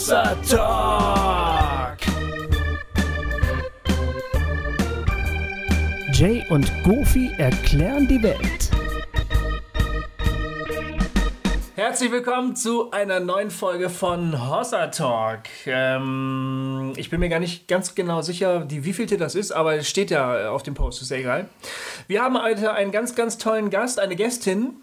Hossa Talk. Jay und Goofy erklären die Welt. Herzlich willkommen zu einer neuen Folge von Hossa Talk. Ähm, ich bin mir gar nicht ganz genau sicher, die wievielte das ist, aber es steht ja auf dem Post, ist ja egal. Wir haben heute einen ganz, ganz tollen Gast, eine Gästin,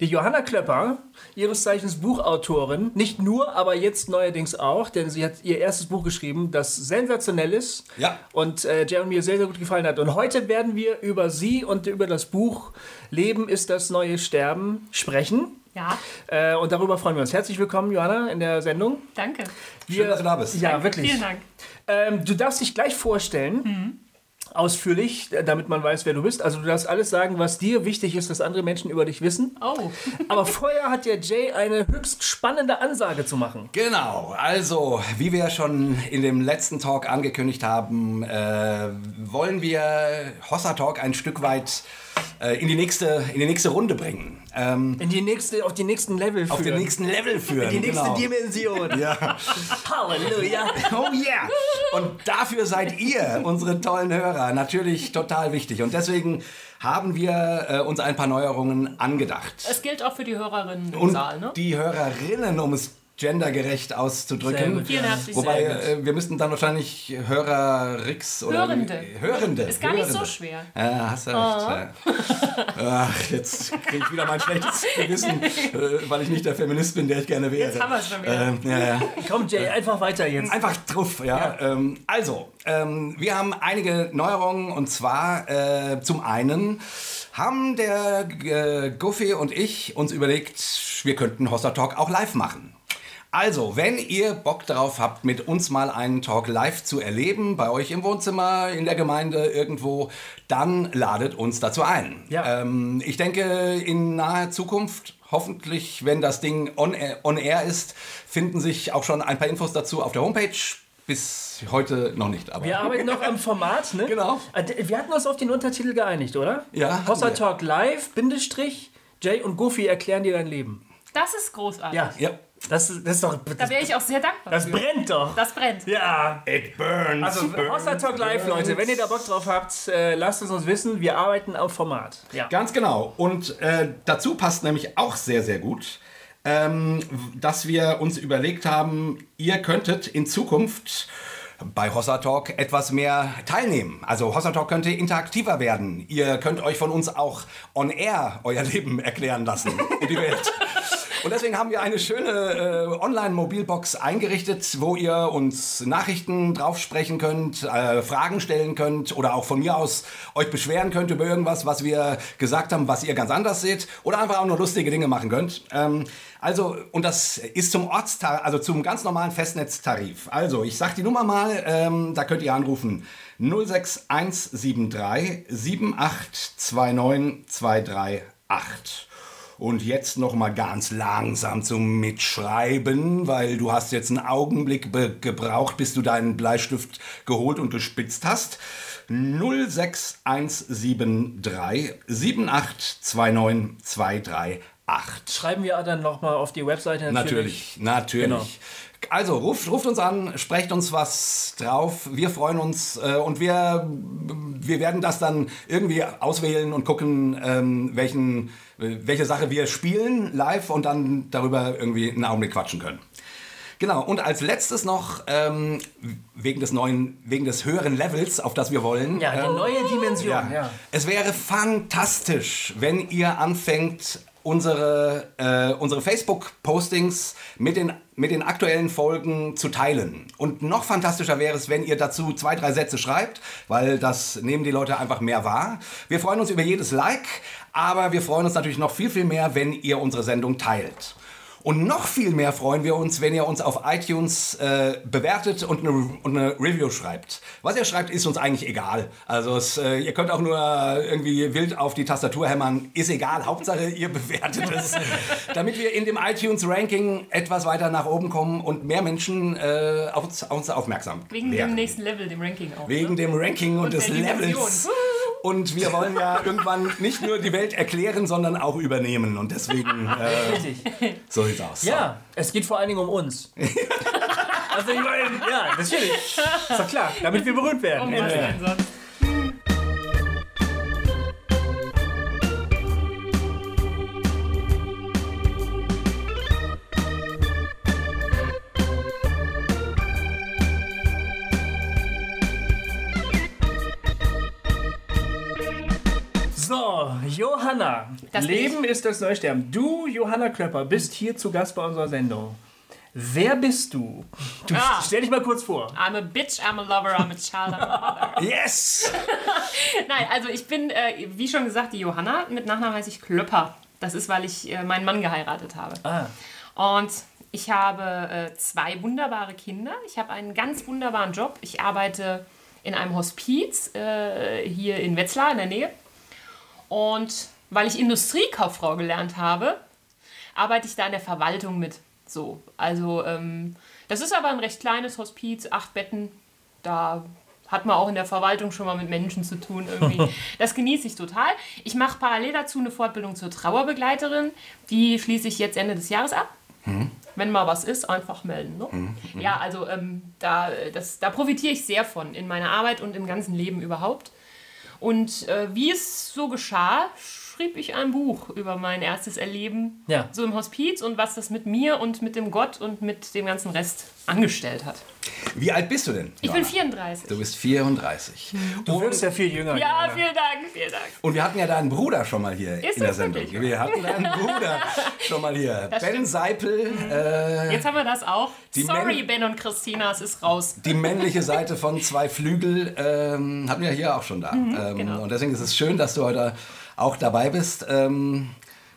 die Johanna Klöpper, ihres Zeichens Buchautorin, nicht nur, aber jetzt neuerdings auch, denn sie hat ihr erstes Buch geschrieben, das sensationell ist Ja. und äh, Jeremy mir sehr, sehr gut gefallen hat. Und heute werden wir über sie und über das Buch Leben ist das neue Sterben sprechen. Ja, Äh, und darüber freuen wir uns. Herzlich willkommen, Johanna, in der Sendung. danke. Schön, dass du da bist. Ja, wirklich. Vielen Dank. Ähm, du darfst dich gleich vorstellen. Ausführlich, äh, damit man weiß, wer du bist. Also du darfst alles sagen, was dir wichtig ist, dass andere Menschen über dich wissen. Oh, Aber vorher hat der Jay eine höchst spannende Ansage zu machen. Genau, also wie wir schon in dem letzten Talk angekündigt haben, äh, wollen wir Hossa Talk ein Stück weit in, die nächste, in die nächste Runde bringen. Ähm, In die nächste, auf die nächsten Level führen. auf den nächsten Level führen. in die nächste genau. Dimension. Ja. Halleluja. Oh yeah! Und dafür seid ihr, unsere tollen Hörer, natürlich total wichtig. Und deswegen haben wir äh, uns ein paar Neuerungen angedacht. es gilt auch für die Hörerinnen im Und Saal, ne? die Hörerinnen, um es gendergerecht Sehr auszudrücken. gut, Vielen herzlichen Wobei, äh, wir müssten dann wahrscheinlich Hörerrix oder... Hörende. Hörende. Ist gar nicht so Hörende. schwer. Ja, hast du recht. Ja. Ach, jetzt kriege ich wieder mein schlechtes Gewissen, äh, weil ich nicht der Feminist bin, der ich gerne wäre. Jetzt haben wir's schon wieder. Ähm, ja, ja. Komm, Jay, einfach weiter jetzt. Einfach drauf, ja. Ähm, also, ähm, wir haben einige Neuerungen und zwar äh, zum einen haben der äh, Goofy und ich uns überlegt, wir könnten Hossa Talk auch live machen. Also, wenn ihr Bock darauf habt, mit uns mal einen Talk live zu erleben, bei euch im Wohnzimmer, in der Gemeinde, irgendwo, dann ladet uns dazu ein. Ja. Ähm, ich denke, in naher Zukunft, hoffentlich, wenn das Ding on air, on air ist, finden sich auch schon ein paar Infos dazu auf der Homepage. Bis heute noch nicht, aber. Wir arbeiten noch am Format, ne? Genau. Äh, Wir hatten uns auf den Untertitel geeinigt, oder? Ja, Hossa. Talk Live, Bindestrich, Jay und Goofy erklären dir dein Leben. Das ist großartig. Ja, Ja. Das, ist- das ist doch. Da Das, wäre ich auch sehr dankbar. das für. brennt doch. Das brennt. ja. It burns. Also Hossa Talk Live, Leute, wenn ihr da Bock drauf habt, äh, lasst es uns wissen. Wir arbeiten auf Format. Ja. Ganz genau. Und äh, dazu passt nämlich auch sehr, sehr gut, ähm, dass wir uns überlegt haben, ihr könntet in Zukunft bei Hossa Talk etwas mehr teilnehmen. Also Hossa Talk könnte interaktiver werden. Ihr könnt euch von uns auch on air euer Leben erklären lassen in die Welt. Und deswegen haben wir eine schöne äh, Online-Mobilbox eingerichtet, wo ihr uns Nachrichten drauf sprechen könnt, äh, Fragen stellen könnt oder auch von mir aus euch beschweren könnt über irgendwas, was wir gesagt haben, was ihr ganz anders seht oder einfach auch nur lustige Dinge machen könnt. Ähm, also, und das ist zum Ortstarif, also zum ganz normalen Festnetztarif. Also, ich sag die Nummer mal, ähm, da könnt ihr anrufen. 06173 7829 238. Und jetzt noch mal ganz langsam zum Mitschreiben, weil du hast jetzt einen Augenblick gebraucht, bis du deinen Bleistift geholt und gespitzt hast. 06173 7829 238. Schreiben wir dann nochmal auf die Webseite Natürlich, natürlich. Genau. Also ruft, ruft uns an, sprecht uns was drauf. Wir freuen uns äh, und wir, wir werden das dann irgendwie auswählen und gucken, ähm, welchen, äh, welche Sache wir spielen live und dann darüber irgendwie einen Augenblick quatschen können. Genau, und als letztes noch, ähm, wegen des neuen, wegen des höheren Levels, auf das wir wollen. Ja, die ähm, neue Dimension. ja. Ja. Es wäre fantastisch, wenn ihr anfängt, unsere, äh, unsere Facebook-Postings mit den, mit den aktuellen Folgen zu teilen. Und noch fantastischer wäre es, wenn ihr dazu zwei, drei Sätze schreibt, weil das nehmen die Leute einfach mehr wahr. Wir freuen uns über jedes Like, aber wir freuen uns natürlich noch viel, viel mehr, wenn ihr unsere Sendung teilt. Und noch viel mehr freuen wir uns, wenn ihr uns auf iTunes äh, bewertet und eine, und eine Review schreibt. Was ihr schreibt, ist uns eigentlich egal. Also es, äh, ihr könnt auch nur irgendwie wild auf die Tastatur hämmern. Ist egal. Hauptsache, ihr bewertet es. damit wir in dem iTunes-Ranking etwas weiter nach oben kommen und mehr Menschen äh, auf, uns, auf uns aufmerksam Wegen werden. dem nächsten Level, dem Ranking auch. Wegen ne? dem Ranking und, Und des. Levels. Und wir wollen ja irgendwann nicht nur die Welt erklären, sondern auch übernehmen. Und deswegen, äh, Richtig. so sieht's aus. Ja, es geht vor allen Dingen um uns. Also ich meine, ja, natürlich. Ist doch klar, damit wir berühmt werden. Um was denn sonst? Johanna. Das Leben ist das Neusterben. Du, Johanna Klöpper, bist hier zu Gast bei unserer Sendung. Wer bist du? du Ah. Stell dich mal kurz vor. I'm a bitch, I'm a lover, I'm a child, I'm a mother. Yes! Nein, also ich bin, äh, wie schon gesagt, die Johanna. Mit Nachnamen heiße ich Klöpper. Das ist, weil ich äh, meinen Mann geheiratet habe. Ah. Und ich habe äh, zwei wunderbare Kinder. Ich habe einen ganz wunderbaren Job. Ich arbeite in einem Hospiz äh, hier in Wetzlar in der Nähe. Und weil ich Industriekauffrau gelernt habe, arbeite ich da in der Verwaltung mit. So, also ähm, das ist aber ein recht kleines Hospiz, acht Betten. Da hat man auch in der Verwaltung schon mal mit Menschen zu tun irgendwie. Das genieße ich total. Ich mache parallel dazu eine Fortbildung zur Trauerbegleiterin. Die schließe ich jetzt Ende des Jahres ab. Wenn mal was ist, einfach melden. Ne? Ja, also ähm, da, das, da profitiere ich sehr von in meiner Arbeit und im ganzen Leben überhaupt. Und äh, wie es so geschah, schrieb ich ein Buch über mein erstes Erleben Ja. so im Hospiz und was das mit mir und mit dem Gott und mit dem ganzen Rest angestellt hat. Wie alt bist du denn? Ich bin Johanna? 34. Du bist 34. Du wirkst ja viel jünger. Ja, Johanna. vielen Dank, vielen Dank. Und wir hatten ja deinen Bruder schon mal hier Ist in der das Sendung. wirklich? Wir hatten deinen Bruder schon mal hier. Das ben stimmt. Seipel, äh, Jetzt haben wir das auch. Die Sorry, Ben und Christina, es ist raus. die männliche Seite von zwei Flügel, ähm, hatten wir hier auch schon da. ähm, genau. Und deswegen ist es schön, dass du heute auch dabei bist. Ähm,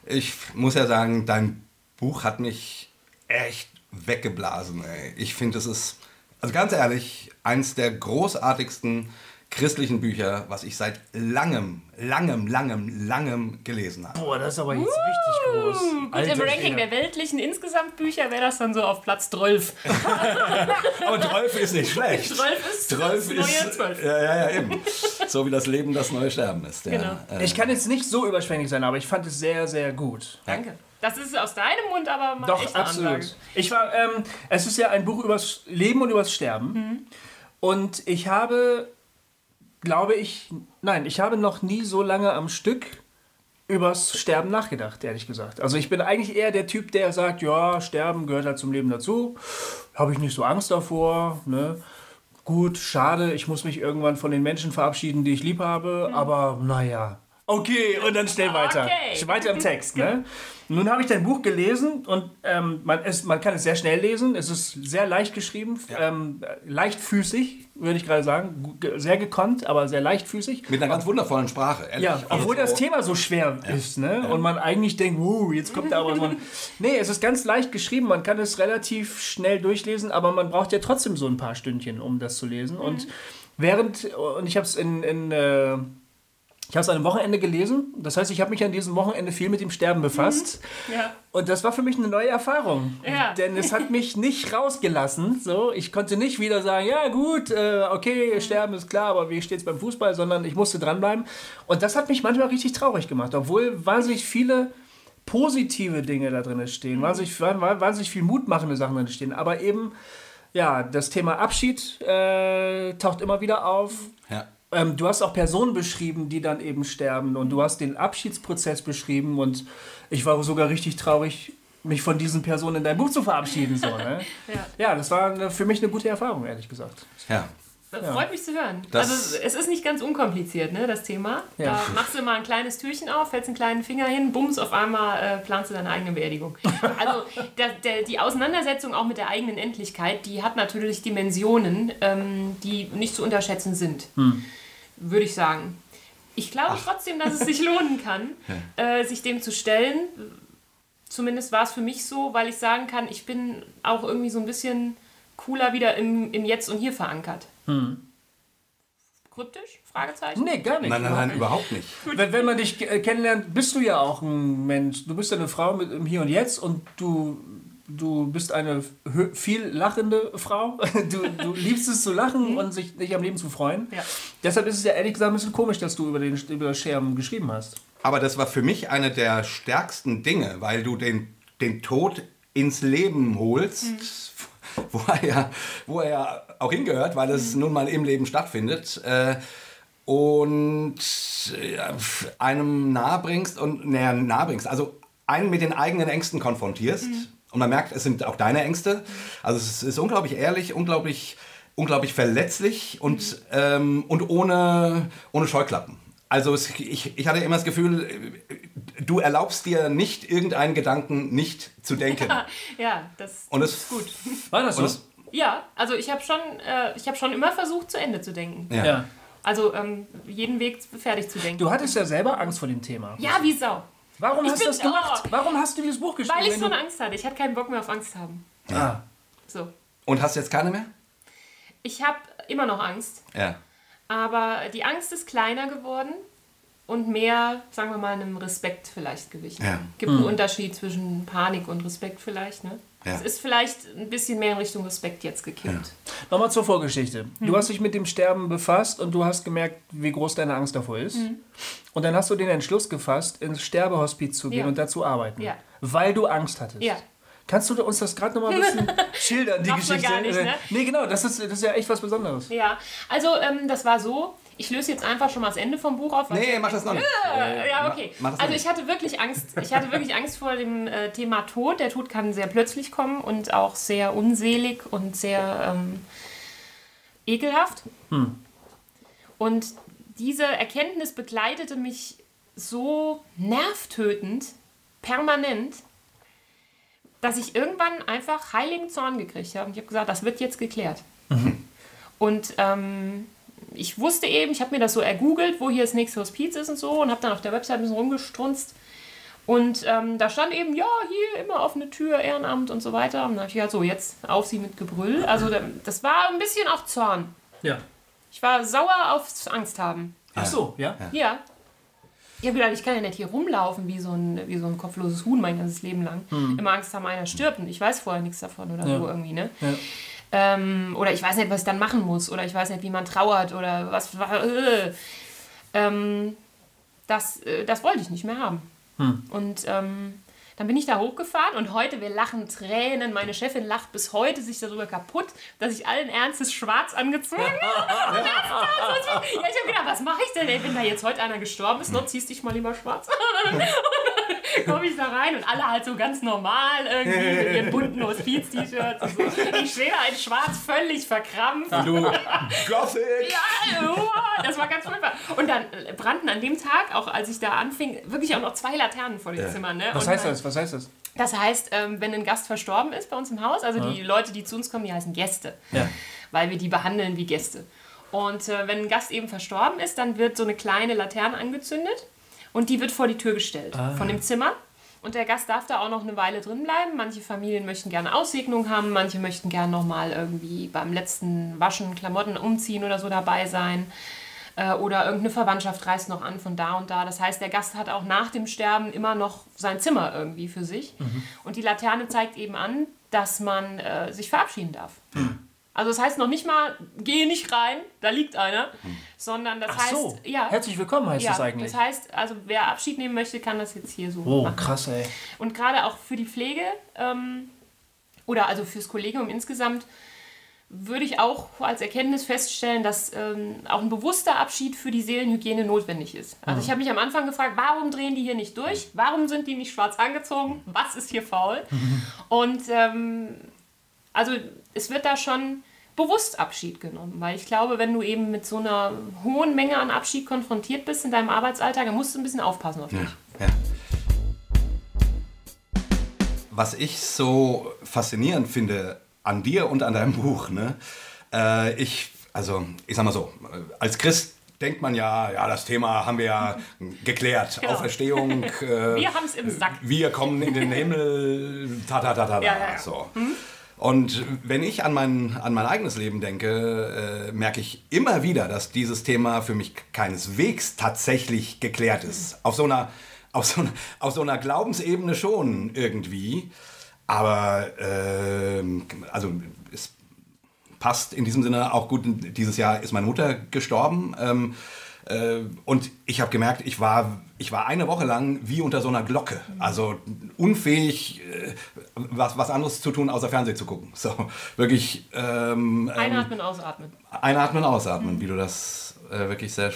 ich muss ja sagen, dein Buch hat mich echt weggeblasen. Ey. Ich finde, es ist, also ganz ehrlich, eins der großartigsten christlichen Bücher, was ich seit langem, langem, langem, langem gelesen habe. Boah, das ist aber jetzt richtig groß. Gut, im Alter Ranking Schwede. der weltlichen Insgesamtbücher wäre das dann so auf Platz 12. Aber 12 ist nicht schlecht. 12 ist 12 das neue ist, 12. Ja, ja, ja, eben. So wie das Leben das neue Sterben ist. Ja. Genau. Äh, Ich kann jetzt nicht so überschwänglich sein, aber ich fand es sehr, sehr gut. Danke. Das ist aus deinem Mund aber mal Doch, absolut. Ansage. Ich war, ähm, es ist ja ein Buch übers Leben und übers Sterben. Und ich habe, glaube ich, nein, ich habe noch nie so lange am Stück übers Sterben nachgedacht, ehrlich gesagt. Also ich bin eigentlich eher der Typ, der sagt, ja, Sterben gehört halt zum Leben dazu. Habe ich nicht so Angst davor, ne? Gut, schade, ich muss mich irgendwann von den Menschen verabschieden, die ich lieb habe, aber naja. Okay, und dann schnell weiter. Okay. Weiter im Text, ne? Nun habe ich dein Buch gelesen und ähm, man, es, man kann es sehr schnell lesen. Es ist sehr leicht geschrieben, ähm, leichtfüßig, würde ich gerade sagen. Sehr gekonnt, aber sehr leichtfüßig. mit einer ganz wundervollen Sprache. ehrlich. Ja, obwohl Also, das Thema so schwer ist, ne? Und man eigentlich denkt, wow, jetzt kommt da aber so ein. Nee, es ist ganz leicht geschrieben, man kann es relativ schnell durchlesen, aber man braucht ja trotzdem so ein paar Stündchen, um das zu lesen. Und während, und ich habe es in. in äh, ich habe es an einem Wochenende gelesen. Das heißt, ich habe mich an diesem Wochenende viel mit dem Sterben befasst. Ja. Und das war für mich eine neue Erfahrung. Ja. Denn es hat mich nicht rausgelassen. So, ich konnte nicht wieder sagen, ja gut, äh, okay, sterben ist klar, aber wie steht's beim Fußball, sondern ich musste dranbleiben. Und das hat mich manchmal richtig traurig gemacht, obwohl wahnsinnig viele positive Dinge da drin stehen, wahnsinnig, wa- wahnsinnig viel mutmachende Sachen drin stehen. Aber eben, ja, das Thema Abschied äh, taucht immer wieder auf. Ja. Ähm, du hast auch Personen beschrieben, die dann eben sterben und du hast den Abschiedsprozess beschrieben und ich war sogar richtig traurig, mich von diesen Personen in dein Buch zu verabschieden. So, ne? Ja. ja, das war eine, für mich eine gute Erfahrung, ehrlich gesagt. ja. Freut mich zu hören. Das- also es ist nicht ganz unkompliziert, ne, das Thema. Ja. Da machst du mal ein kleines Türchen auf, hältst einen kleinen Finger hin, bums, auf einmal äh, planst du deine eigene Beerdigung. Also der, der, die Auseinandersetzung auch mit der eigenen Endlichkeit, die hat natürlich Dimensionen, ähm, die nicht zu unterschätzen sind, würde ich sagen. Ich glaube trotzdem, dass es sich lohnen kann, äh, sich dem zu stellen. Zumindest war es für mich so, weil ich sagen kann, ich bin auch irgendwie so ein bisschen cooler wieder im, im Jetzt und Hier verankert. Kryptisch? Fragezeichen? Nee, gar nicht. Nein, nein, nein, überhaupt nicht. Wenn, wenn man dich äh, kennenlernt, bist du ja auch ein Mensch. Du bist ja eine Frau mit im Hier und Jetzt und du, du bist eine viel lachende Frau. Du, du liebst es zu lachen und sich nicht am Leben zu freuen. Ja. Deshalb ist es ja ehrlich gesagt ein bisschen komisch, dass du über, den, über das Scherben geschrieben hast. Aber das war für mich eine der stärksten Dinge, weil du den, den Tod ins Leben holst. wo er ja, wo er ja auch hingehört, weil es nun mal im Leben stattfindet. Äh, und äh, einem nahebringst und näher nahebringst, also einen mit den eigenen Ängsten konfrontierst. Und man merkt, es sind auch deine Ängste. Also es ist unglaublich ehrlich, unglaublich, unglaublich verletzlich und, ähm, und ohne, ohne Scheuklappen. Also es, ich, ich hatte immer das Gefühl, du erlaubst dir nicht irgendeinen Gedanken nicht zu denken. ja, das Und es- ist gut. War das so? Es, Ja, also ich habe schon, äh, ich hab schon immer versucht, zu Ende zu denken. ja. ja. Also ähm, jeden Weg fertig zu denken. Du hattest ja selber Angst vor dem Thema. ja, wie Sau. Warum Ich hast du das gemacht? oh. Warum hast du dieses Buch geschrieben? Weil ich so du- eine Angst hatte. Ich hatte keinen Bock mehr auf Angst haben. ah. So. Und hast jetzt keine mehr? Ich habe immer noch Angst, Ja. Aber die Angst ist kleiner geworden und mehr, sagen wir mal, einem Respekt vielleicht gewichen. Ja. Gibt einen Unterschied zwischen Panik und Respekt vielleicht, ne? Ja. Es ist vielleicht ein bisschen mehr in Richtung Respekt jetzt gekippt. Nochmal zur Vorgeschichte. Mhm. Du hast dich mit dem Sterben befasst und du hast gemerkt, wie groß deine Angst davor ist. Mhm. Und dann hast du den Entschluss gefasst, ins Sterbehospiz zu gehen Ja. und da zu arbeiten. Ja. Weil du Angst hattest. Ja. Kannst du uns das gerade nochmal ein bisschen schildern, die Geschichte? gar nicht, ne? Nee, genau, das ist, das ist ja echt was Besonderes. Ja, also ähm, das war so. Ich löse jetzt einfach schon mal das Ende vom Buch auf. Nee, mach das noch nicht. Äh, ja, okay. Also ich hatte wirklich Angst. Ich hatte wirklich Angst vor dem äh, Thema Tod. Der Tod kann sehr plötzlich kommen und auch sehr unselig und sehr ähm, ekelhaft. Und diese Erkenntnis begleitete mich so nervtötend, permanent, dass ich irgendwann einfach heiligen Zorn gekriegt habe. Und ich habe gesagt, das wird jetzt geklärt. Und ähm, ich wusste eben, ich habe mir das so ergoogelt, wo hier das nächste Hospiz ist und so und habe dann auf der Website ein bisschen rumgestrunzt. Und ähm, da stand eben, ja, hier immer offene Tür, Ehrenamt und so weiter. Und dann habe ich gesagt, so, jetzt auf sie mit Gebrüll. Also da- das war ein bisschen auch Zorn. Ja. Ich war sauer aufs Angst haben. Ach so, ja. Ja. Ich habe gedacht, ich kann ja nicht hier rumlaufen wie so ein, wie so ein kopfloses Huhn mein ganzes Leben lang. Immer Angst haben, einer stirbt und ich weiß vorher nichts davon oder Ja. so irgendwie, ne? Ja. Ähm, oder ich weiß nicht, was ich dann machen muss. Oder ich weiß nicht, wie man trauert oder was. Äh. Ähm, das, äh, das wollte ich nicht mehr haben. Und ähm, dann bin ich da hochgefahren und heute, wir lachen Tränen. Meine Chefin lacht bis heute sich darüber kaputt, dass ich allen Ernstes schwarz angezogen habe. ja, ich habe gedacht, was mache ich denn, ey, wenn da jetzt heute einer gestorben ist? Noch ziehst dich mal lieber schwarz. komme ich da rein und alle halt so ganz normal irgendwie mit ihren bunten Hospiz-T-Shirts und so. Ich stehe da in schwarz völlig verkrampft. Du Gothic! Ja, das war ganz furchtbar. Und dann brannten an dem Tag, auch als ich da anfing, wirklich auch noch zwei Laternen vor den Zimmern. Ne? Was Und heißt das? Was heißt das? Das heißt, ähm, wenn ein Gast verstorben ist bei uns im Haus, also die Leute, die zu uns kommen, die heißen Gäste, Ja. weil wir die behandeln wie Gäste. Und äh, wenn ein Gast eben verstorben ist, dann wird so eine kleine Laterne angezündet und die wird vor die Tür gestellt von dem Zimmer. Und der Gast darf da auch noch eine Weile drin bleiben. Manche Familien möchten gerne Aussegnung haben, manche möchten gerne noch mal irgendwie beim letzten Waschen Klamotten umziehen oder so dabei sein. Äh, Oder irgendeine Verwandtschaft reist noch an von da und da. Das heißt, der Gast hat auch nach dem Sterben immer noch sein Zimmer irgendwie für sich. Und die Laterne zeigt eben an, dass man äh, sich verabschieden darf. Also das heißt noch nicht mal, gehe nicht rein, da liegt einer, sondern das Ach heißt, so. ja, Herzlich willkommen heißt ja, das eigentlich. das heißt, also wer Abschied nehmen möchte, kann das jetzt hier so oh, machen. krass, ey. Und gerade auch für die Pflege ähm, oder also fürs Kollegium insgesamt würde ich auch als Erkenntnis feststellen, dass ähm, auch ein bewusster Abschied für die Seelenhygiene notwendig ist. Also ich habe mich am Anfang gefragt, warum drehen die hier nicht durch? Warum sind die nicht schwarz angezogen? Was ist hier faul? Und ähm, also es wird da schon bewusst Abschied genommen, weil ich glaube, wenn du eben mit so einer hohen Menge an Abschied konfrontiert bist in deinem Arbeitsalltag, dann musst du ein bisschen aufpassen auf dich. Ja. Was ich so faszinierend finde an dir und an deinem Buch, ne? Äh, ich, also, ich sag mal so, äh, als Christ denkt man ja, ja, das Thema haben wir ja geklärt. Genau. Auferstehung. Äh, Wir haben es im Sack. wir kommen in den Himmel, ta ta ta ta, ta Ja, ja, ja. so. Und wenn ich an mein, an mein eigenes Leben denke, äh, merke ich immer wieder, dass dieses Thema für mich keineswegs tatsächlich geklärt ist. Auf so einer, auf so einer, auf so einer Glaubensebene schon irgendwie. Aber ähm, also es passt in diesem Sinne auch gut. Dieses Jahr ist meine Mutter gestorben. Ähm, Äh, und ich habe gemerkt, ich war, ich war eine Woche lang wie unter so einer Glocke. Also unfähig, äh, was, was anderes zu tun, außer Fernsehen zu gucken. So, wirklich. Ähm, einatmen, ausatmen. Einatmen, ausatmen, mhm. wie du das äh, wirklich sehr,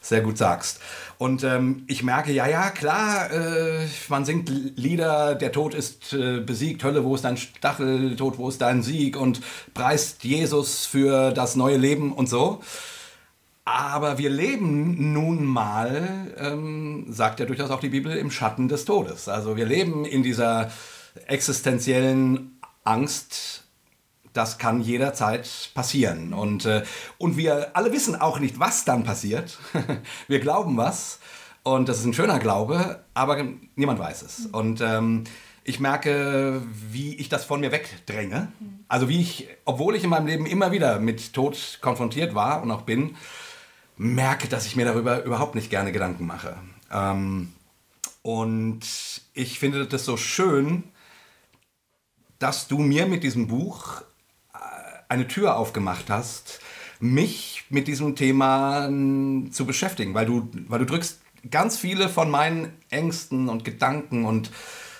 sehr gut sagst. Und ähm, ich merke, ja, ja, klar, äh, man singt Lieder, der Tod ist äh, besiegt, Hölle, wo ist dein Stachel, Tod, wo ist dein Sieg und preist Jesus für das neue Leben und so. Aber wir leben nun mal, ähm, sagt ja durchaus auch die Bibel, im Schatten des Todes. Also wir leben in dieser existenziellen Angst, das kann jederzeit passieren. Und, äh, und wir alle wissen auch nicht, was dann passiert. wir glauben was und das ist ein schöner Glaube, aber niemand weiß es. Und ähm, ich merke, wie ich das von mir wegdränge. Also wie ich, obwohl ich in meinem Leben immer wieder mit Tod konfrontiert war und auch bin, merke, dass ich mir darüber überhaupt nicht gerne Gedanken mache. Ähm, und ich finde das so schön, dass du mir mit diesem Buch eine Tür aufgemacht hast, mich mit diesem Thema zu beschäftigen, weil du, weil du drückst ganz viele von meinen Ängsten und Gedanken und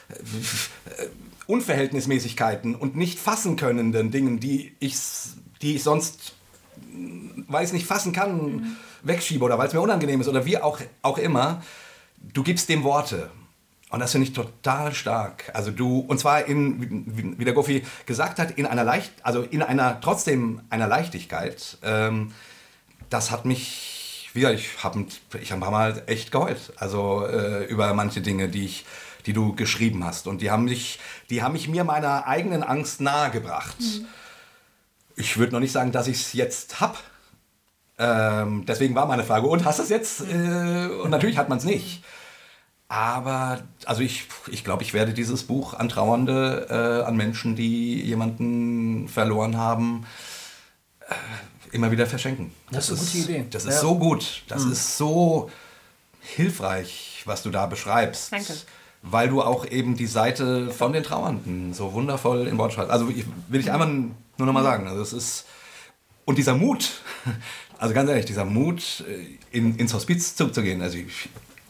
äh, Unverhältnismäßigkeiten und nicht fassen könnenden Dingen, die ich, die ich sonst, weil ich es nicht fassen kann, mhm. wegschiebe oder weil es mir unangenehm ist oder wie auch, auch immer, du gibst dem Worte. Und das finde ich total stark. Also du, und zwar in, wie der Goffi gesagt hat, in einer leicht, also in einer, trotzdem einer Leichtigkeit. Ähm, das hat mich, wieder, ich habe ich hab ein paar Mal echt geheult. Also äh, über manche Dinge, die ich, die du geschrieben hast. Und die haben mich, die haben mich mir meiner eigenen Angst nahegebracht. Mhm. Ich würde noch nicht sagen, dass ich es jetzt habe. Ähm, deswegen war meine Frage, und hast du es jetzt? Äh, und natürlich hat man es nicht. Aber, also ich, ich glaube, ich werde dieses Buch an Trauernde, äh, an Menschen, die jemanden verloren haben, äh, immer wieder verschenken. Das, das ist eine gute Idee. Das ist ja. so gut. Das mhm. ist so hilfreich, was du da beschreibst. Danke. Weil du auch eben die Seite von den Trauernden so wundervoll in Wort schreibst. Also ich, will ich einmal nur noch mal sagen. Also es ist, und dieser Mut, also ganz ehrlich, dieser Mut, äh, in, ins Hospiz zu gehen. Also ich,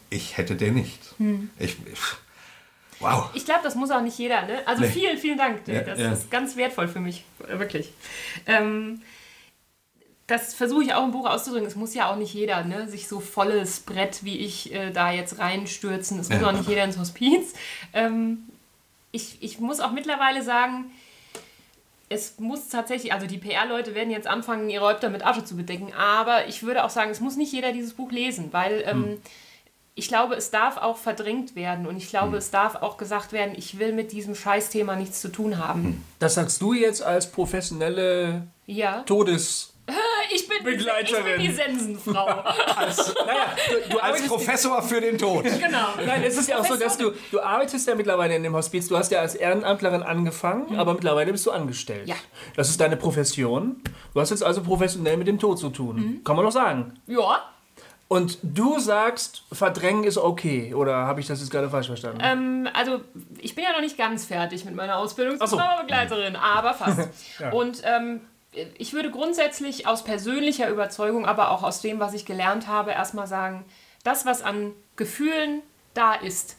ich hätte den nicht. Hm. Ich, ich, wow. Ich glaube, das muss auch nicht jeder. Ne? Also nee. vielen, vielen Dank. Ja, das ja. ist ganz wertvoll für mich, wirklich. Ähm, das versuche ich auch im Buch auszudrücken. Es muss ja auch nicht jeder ne, sich so volles Brett wie ich äh, da jetzt reinstürzen. Es muss ja. auch nicht jeder ins Hospiz. Ähm, ich, ich muss auch mittlerweile sagen, es muss tatsächlich, also die PR-Leute werden jetzt anfangen, ihre Häupter mit Asche zu bedecken, aber ich würde auch sagen, es muss nicht jeder dieses Buch lesen, weil ähm, hm ich glaube, es darf auch verdrängt werden und ich glaube, hm. es darf auch gesagt werden, ich will mit diesem Scheißthema nichts zu tun haben. Hm. Das sagst du jetzt als professionelle ja. Todes... Ich bin, Begleiterin. ich bin die Sensenfrau. als, naja, du, du als Professor für den Tod. Genau. Nein, es ist ja auch so, dass du, du arbeitest ja mittlerweile in dem Hospiz. Du hast ja als Ehrenamtlerin angefangen, mhm. aber mittlerweile bist du angestellt. Ja. Das ist deine Profession. Du hast jetzt also professionell mit dem Tod zu tun. Mhm. Kann man doch sagen. Ja. Und du sagst, verdrängen ist okay, oder habe ich das jetzt gerade falsch verstanden? Ähm, also, ich bin ja noch nicht ganz fertig mit meiner Ausbildung zur so. Trauerbegleiterin, aber fast. ja. Und ähm, ich würde grundsätzlich aus persönlicher Überzeugung, aber auch aus dem, was ich gelernt habe, erstmal sagen, das, was an Gefühlen da ist,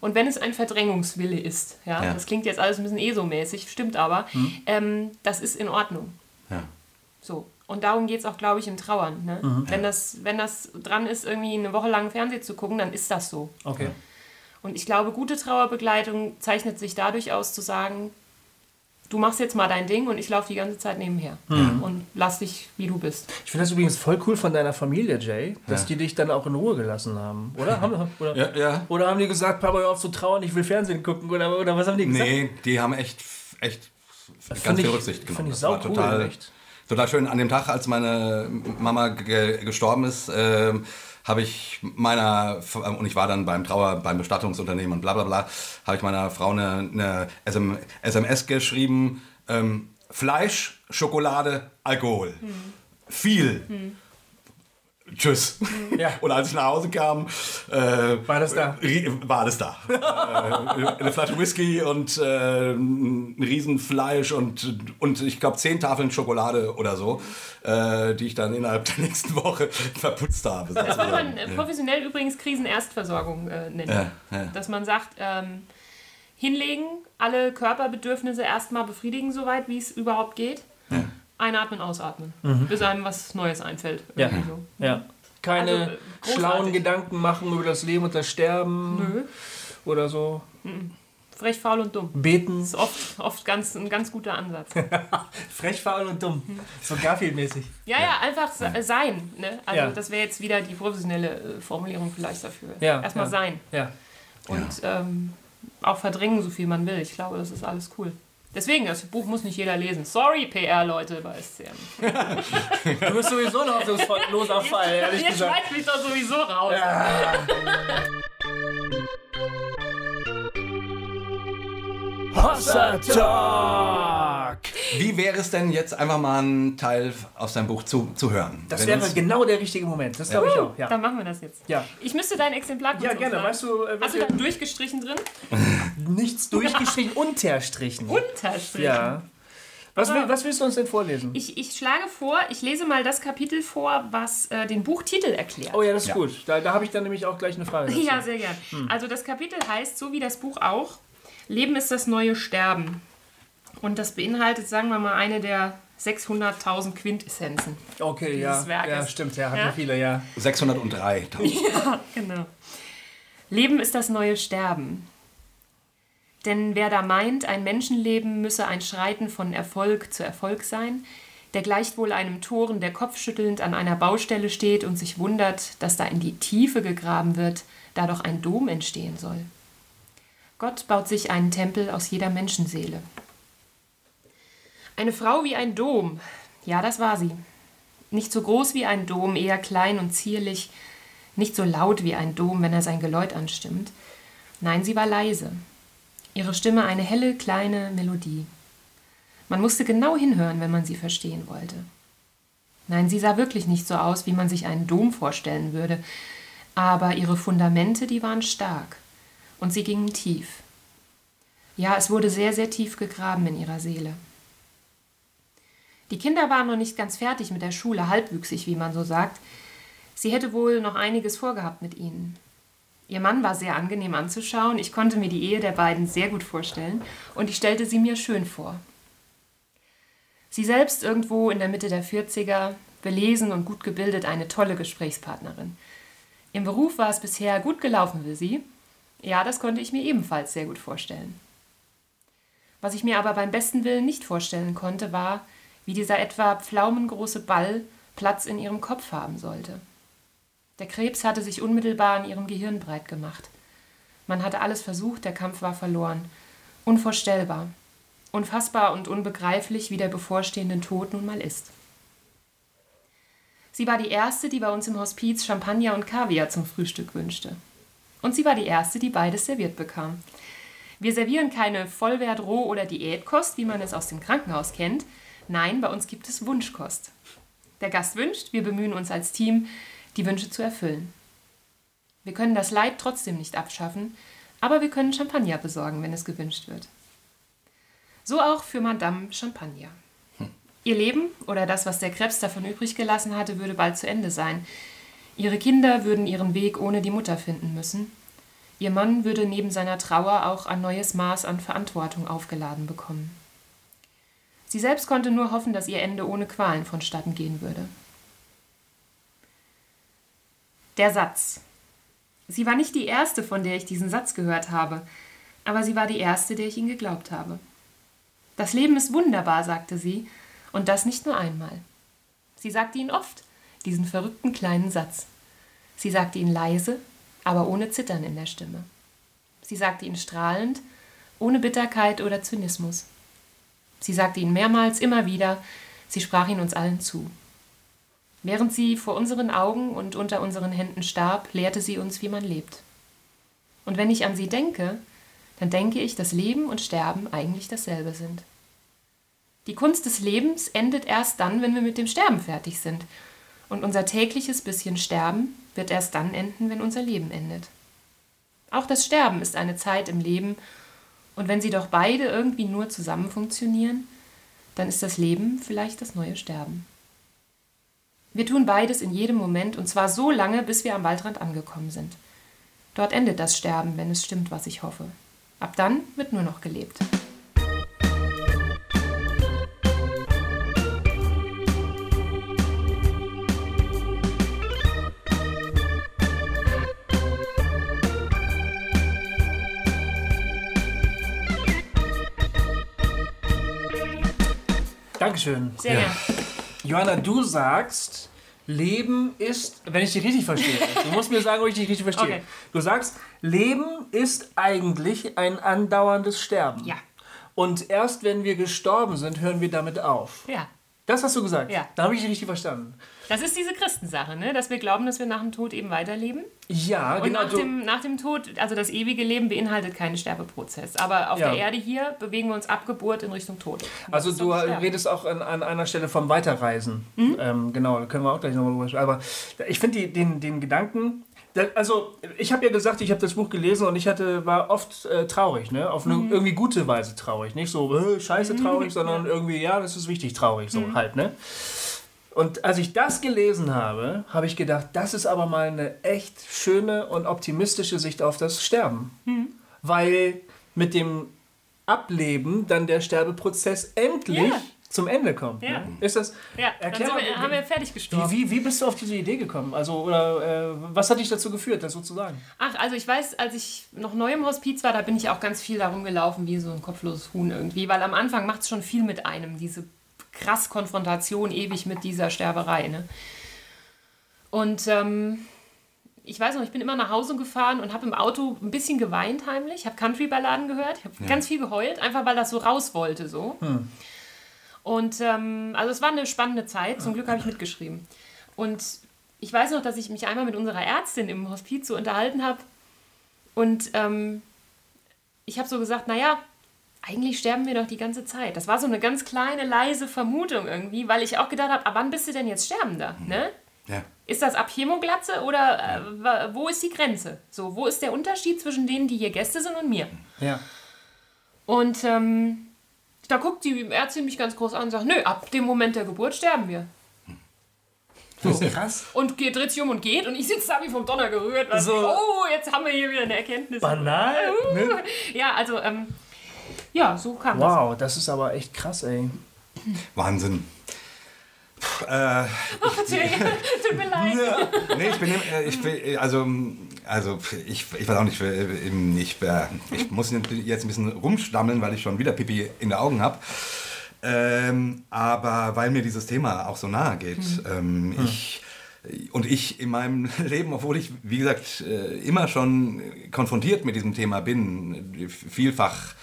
und wenn es ein Verdrängungswille ist, ja, ja. das klingt jetzt alles ein bisschen ESO-mäßig, stimmt aber, hm. ähm, das ist in Ordnung. Ja. So. Und darum geht es auch, glaube ich, im Trauern. Ne? Mhm. Wenn, das, wenn das dran ist, irgendwie eine Woche lang Fernsehen zu gucken, dann ist das so. Okay. Und ich glaube, gute Trauerbegleitung zeichnet sich dadurch aus, zu sagen, du machst jetzt mal dein Ding und ich laufe die ganze Zeit nebenher mhm. und lass dich, wie du bist. Ich finde das übrigens voll cool von deiner Familie, Jay, dass ja. die dich dann auch in Ruhe gelassen haben, oder? haben, oder, ja, ja. oder haben die gesagt, Papa, hör auf zu trauern, ich will Fernsehen gucken, oder, oder was haben die gesagt? Nee, die haben echt, echt ganz viel Rücksicht genommen. Fand ich sau cool, total, echt total schön. An dem Tag, als meine Mama ge gestorben ist, äh, habe ich meiner, und ich war dann beim Trauer, beim Bestattungsunternehmen und bla bla bla, habe ich meiner Frau eine, eine SM, SMS geschrieben, ähm, Fleisch, Schokolade, Alkohol. Hm. Viel. Hm. Tschüss. Ja. Und als ich nach Hause kam, äh, War das da? war alles da. äh, eine Flasche Whisky und äh, ein Riesenfleisch und, und ich glaube zehn Tafeln Schokolade oder so, äh, die ich dann innerhalb der nächsten Woche verputzt habe. Das würde man äh, professionell übrigens Krisenerstversorgung äh, nennen. Ja, ja. Dass man sagt, ähm, hinlegen, alle Körperbedürfnisse erstmal befriedigen, soweit wie es überhaupt geht. Einatmen, ausatmen, bis einem was Neues einfällt. Ja. So. Ja. Keine Also, äh, schlauen Gedanken machen über das Leben und das Sterben Nö. oder so. Frech, faul und dumm. Beten. ist oft, oft ganz, ein ganz guter Ansatz. Frech, faul und dumm. So Garfield-mäßig. Ja, ja, einfach se- äh, sein. Ne? Also Ja. das wäre jetzt wieder die professionelle äh, Formulierung vielleicht dafür. Ja, Erstmal ja. sein. Ja. Und ähm, auch verdrängen, so viel man will. Ich glaube, das ist alles cool. Deswegen, das Buch muss nicht jeder lesen. Sorry, PR-Leute bei SCM. Du bist sowieso ein hoffnungsloser Fall, ehrlich Ihr gesagt. schmeißt mich doch sowieso raus. Hossa Talk! Wie wäre es denn jetzt einfach mal einen Teil aus deinem Buch zu, zu hören? Das wäre uns- genau der richtige Moment. Das glaube ich auch. Ja. Dann machen wir das jetzt. Ja. Ich müsste dein Exemplar kurz Ja, gerne. Weißt du, äh, Hast du da durchgestrichen drin? Nichts durchgestrichen, unterstrichen. Unterstrichen. Ja. Was, will, was willst du uns denn vorlesen? Ich, ich schlage vor, ich lese mal das Kapitel vor, was äh, den Buchtitel erklärt. Oh ja, das ist Ja. gut. Da, da habe ich dann nämlich auch gleich eine Frage. Dazu. Ja, sehr gern. Also das Kapitel heißt, so wie das Buch auch, Leben ist das neue Sterben. Und das beinhaltet, sagen wir mal, eine der 600.000 Quintessenzen. Okay, ja. dieses Werkes. Ja, stimmt. Ja, hat Ja? ja viele, ja. 603. Genau. Leben ist das neue Sterben. Denn wer da meint, ein Menschenleben müsse ein Schreiten von Erfolg zu Erfolg sein, der gleicht wohl einem Toren, der kopfschüttelnd an einer Baustelle steht und sich wundert, dass da in die Tiefe gegraben wird, da doch ein Dom entstehen soll. Gott baut sich einen Tempel aus jeder Menschenseele. Eine Frau wie ein Dom, ja, das war sie. Nicht so groß wie ein Dom, eher klein und zierlich, nicht so laut wie ein Dom, wenn er sein Geläut anstimmt. Nein, sie war leise. Ihre Stimme eine helle, kleine Melodie. Man musste genau hinhören, wenn man sie verstehen wollte. Nein, sie sah wirklich nicht so aus, wie man sich einen Dom vorstellen würde, aber ihre Fundamente, die waren stark und sie gingen tief. Ja, es wurde sehr, sehr tief gegraben in ihrer Seele. Die Kinder waren noch nicht ganz fertig mit der Schule, halbwüchsig, wie man so sagt. Sie hätte wohl noch einiges vorgehabt mit ihnen. Ihr Mann war sehr angenehm anzuschauen, ich konnte mir die Ehe der beiden sehr gut vorstellen und ich stellte sie mir schön vor. Sie selbst irgendwo in der Mitte der 40er, belesen und gut gebildet, eine tolle Gesprächspartnerin. Im Beruf war es bisher gut gelaufen für sie. Ja, das konnte ich mir ebenfalls sehr gut vorstellen. Was ich mir aber beim besten Willen nicht vorstellen konnte, war, wie dieser etwa pflaumengroße Ball Platz in ihrem Kopf haben sollte. Der Krebs hatte sich unmittelbar in ihrem Gehirn breit gemacht. Man hatte alles versucht, der Kampf war verloren. Unvorstellbar. Unfassbar und unbegreiflich, wie der bevorstehende Tod nun mal ist. Sie war die Erste, die bei uns im Hospiz Champagner und Kaviar zum Frühstück wünschte. Und sie war die Erste, die beides serviert bekam. Wir servieren keine Vollwert-, Roh- oder Diätkost, wie man es aus dem Krankenhaus kennt. Nein, bei uns gibt es Wunschkost. Der Gast wünscht, wir bemühen uns als Team, die Wünsche zu erfüllen. Wir können das Leid trotzdem nicht abschaffen, aber wir können Champagner besorgen, wenn es gewünscht wird. So auch für Madame Champagner. Ihr Leben oder das, was der Krebs davon übrig gelassen hatte, würde bald zu Ende sein. Ihre Kinder würden ihren Weg ohne die Mutter finden müssen. Ihr Mann würde neben seiner Trauer auch ein neues Maß an Verantwortung aufgeladen bekommen. Sie selbst konnte nur hoffen, dass ihr Ende ohne Qualen vonstatten gehen würde. Der Satz. Sie war nicht die erste, von der ich diesen Satz gehört habe, aber sie war die erste, der ich ihn geglaubt habe. Das Leben ist wunderbar, sagte sie, und das nicht nur einmal. Sie sagte ihn oft, diesen verrückten kleinen Satz. Sie sagte ihn leise, aber ohne Zittern in der Stimme. Sie sagte ihn strahlend, ohne Bitterkeit oder Zynismus. Sie sagte ihn mehrmals, immer wieder, sie sprach ihn uns allen zu. Während sie vor unseren Augen und unter unseren Händen starb, lehrte sie uns, wie man lebt. Und wenn ich an sie denke, dann denke ich, dass Leben und Sterben eigentlich dasselbe sind. Die Kunst des Lebens endet erst dann, wenn wir mit dem Sterben fertig sind. Und unser tägliches bisschen Sterben wird erst dann enden, wenn unser Leben endet. Auch das Sterben ist eine Zeit im Leben, und wenn sie doch beide irgendwie nur zusammen funktionieren, dann ist das Leben vielleicht das neue Sterben. Wir tun beides in jedem Moment, und zwar so lange, bis wir am Waldrand angekommen sind. Dort endet das Sterben, wenn es stimmt, was ich hoffe. Ab dann wird nur noch gelebt. Dankeschön. Sehr gern. Johanna, du sagst, Leben ist, wenn ich dich richtig verstehe, du musst mir sagen, ob ich dich richtig verstehe. Okay. Du sagst, Leben ist eigentlich ein andauerndes Sterben. Ja. Und erst wenn wir gestorben sind, hören wir damit auf. Ja. Das hast du gesagt. Ja. Da habe ich dich richtig verstanden. Das ist diese Christensache, ne? dass wir glauben, dass wir nach dem Tod eben weiterleben. Ja, Und genau. nach, dem, nach dem Tod, also das ewige Leben beinhaltet keinen Sterbeprozess. Aber auf Ja. der Erde hier bewegen wir uns ab Geburt in Richtung Tod. Also du Sterben. redest auch an, an einer Stelle vom Weiterreisen. Mhm. Ähm, genau, da können wir auch gleich nochmal drüber sprechen. Aber ich finde den, den Gedanken, da, also ich habe ja gesagt, ich habe das Buch gelesen und ich hatte, war oft äh, traurig, ne? Auf eine Mhm. irgendwie gute Weise traurig. Nicht so äh, scheiße traurig, sondern irgendwie, ja, das ist wichtig traurig, so Mhm. halt, ne? Und als ich das gelesen habe, habe ich gedacht, das ist aber mal eine echt schöne und optimistische Sicht auf das Sterben. Mhm. Weil mit dem Ableben dann der Sterbeprozess endlich Ja. zum Ende kommt. Ja. Ne? Ist das, Ja, dann erklär mal, wir, haben wir fertig wie, gestorben. wie, wie bist du auf diese Idee gekommen? Also, oder äh, was hat dich dazu geführt, das so zu sagen? Ach, also ich weiß, als ich noch neu im Hospiz war, da bin ich auch ganz viel darum gelaufen, wie so ein kopfloses Huhn irgendwie. Weil am Anfang macht es schon viel mit einem, diese krass Konfrontation ewig mit dieser Sterberei. Ne? Und ähm, ich weiß noch, ich bin immer nach Hause gefahren und habe im Auto ein bisschen geweint heimlich, habe Country-Balladen gehört, ich habe ganz viel geheult, einfach weil das so raus wollte so. Und ähm, also es war eine spannende Zeit, zum Glück habe ich mitgeschrieben. Und ich weiß noch, dass ich mich einmal mit unserer Ärztin im Hospiz so unterhalten habe und ähm, ich habe so gesagt, naja, eigentlich sterben wir doch die ganze Zeit. Das war so eine ganz kleine, leise Vermutung irgendwie, weil ich auch gedacht habe, ab wann bist du denn jetzt Sterbender? Ne? Ja. Ist das ab Chemoglatze oder äh, wo ist die Grenze? So, wo ist der Unterschied zwischen denen, die hier Gäste sind und mir? Ja. Und ähm, da guckt die Ärztin mich ganz groß an und sagt, nö, ab dem Moment der Geburt sterben wir. Das ist krass. Und geht, dreht sich um und geht und ich sitze da wie vom Donner gerührt. weil So. Oh, jetzt haben wir hier wieder eine Erkenntnis. Banal. Ne? Ja, also, ähm, ja, so kam das. Wow, das ist aber echt krass, ey. Wahnsinn. Puh, äh, Tut mir leid. nee, ich bin, äh, ich bin also, also ich, ich weiß auch nicht, äh, ich, äh, ich muss jetzt ein bisschen rumstammeln, weil ich schon wieder Pipi in den Augen habe. Ähm, aber weil mir dieses Thema auch so nahe geht. Ähm, ich, und ich in meinem Leben, obwohl ich, wie gesagt, äh, immer schon konfrontiert mit diesem Thema bin, vielfach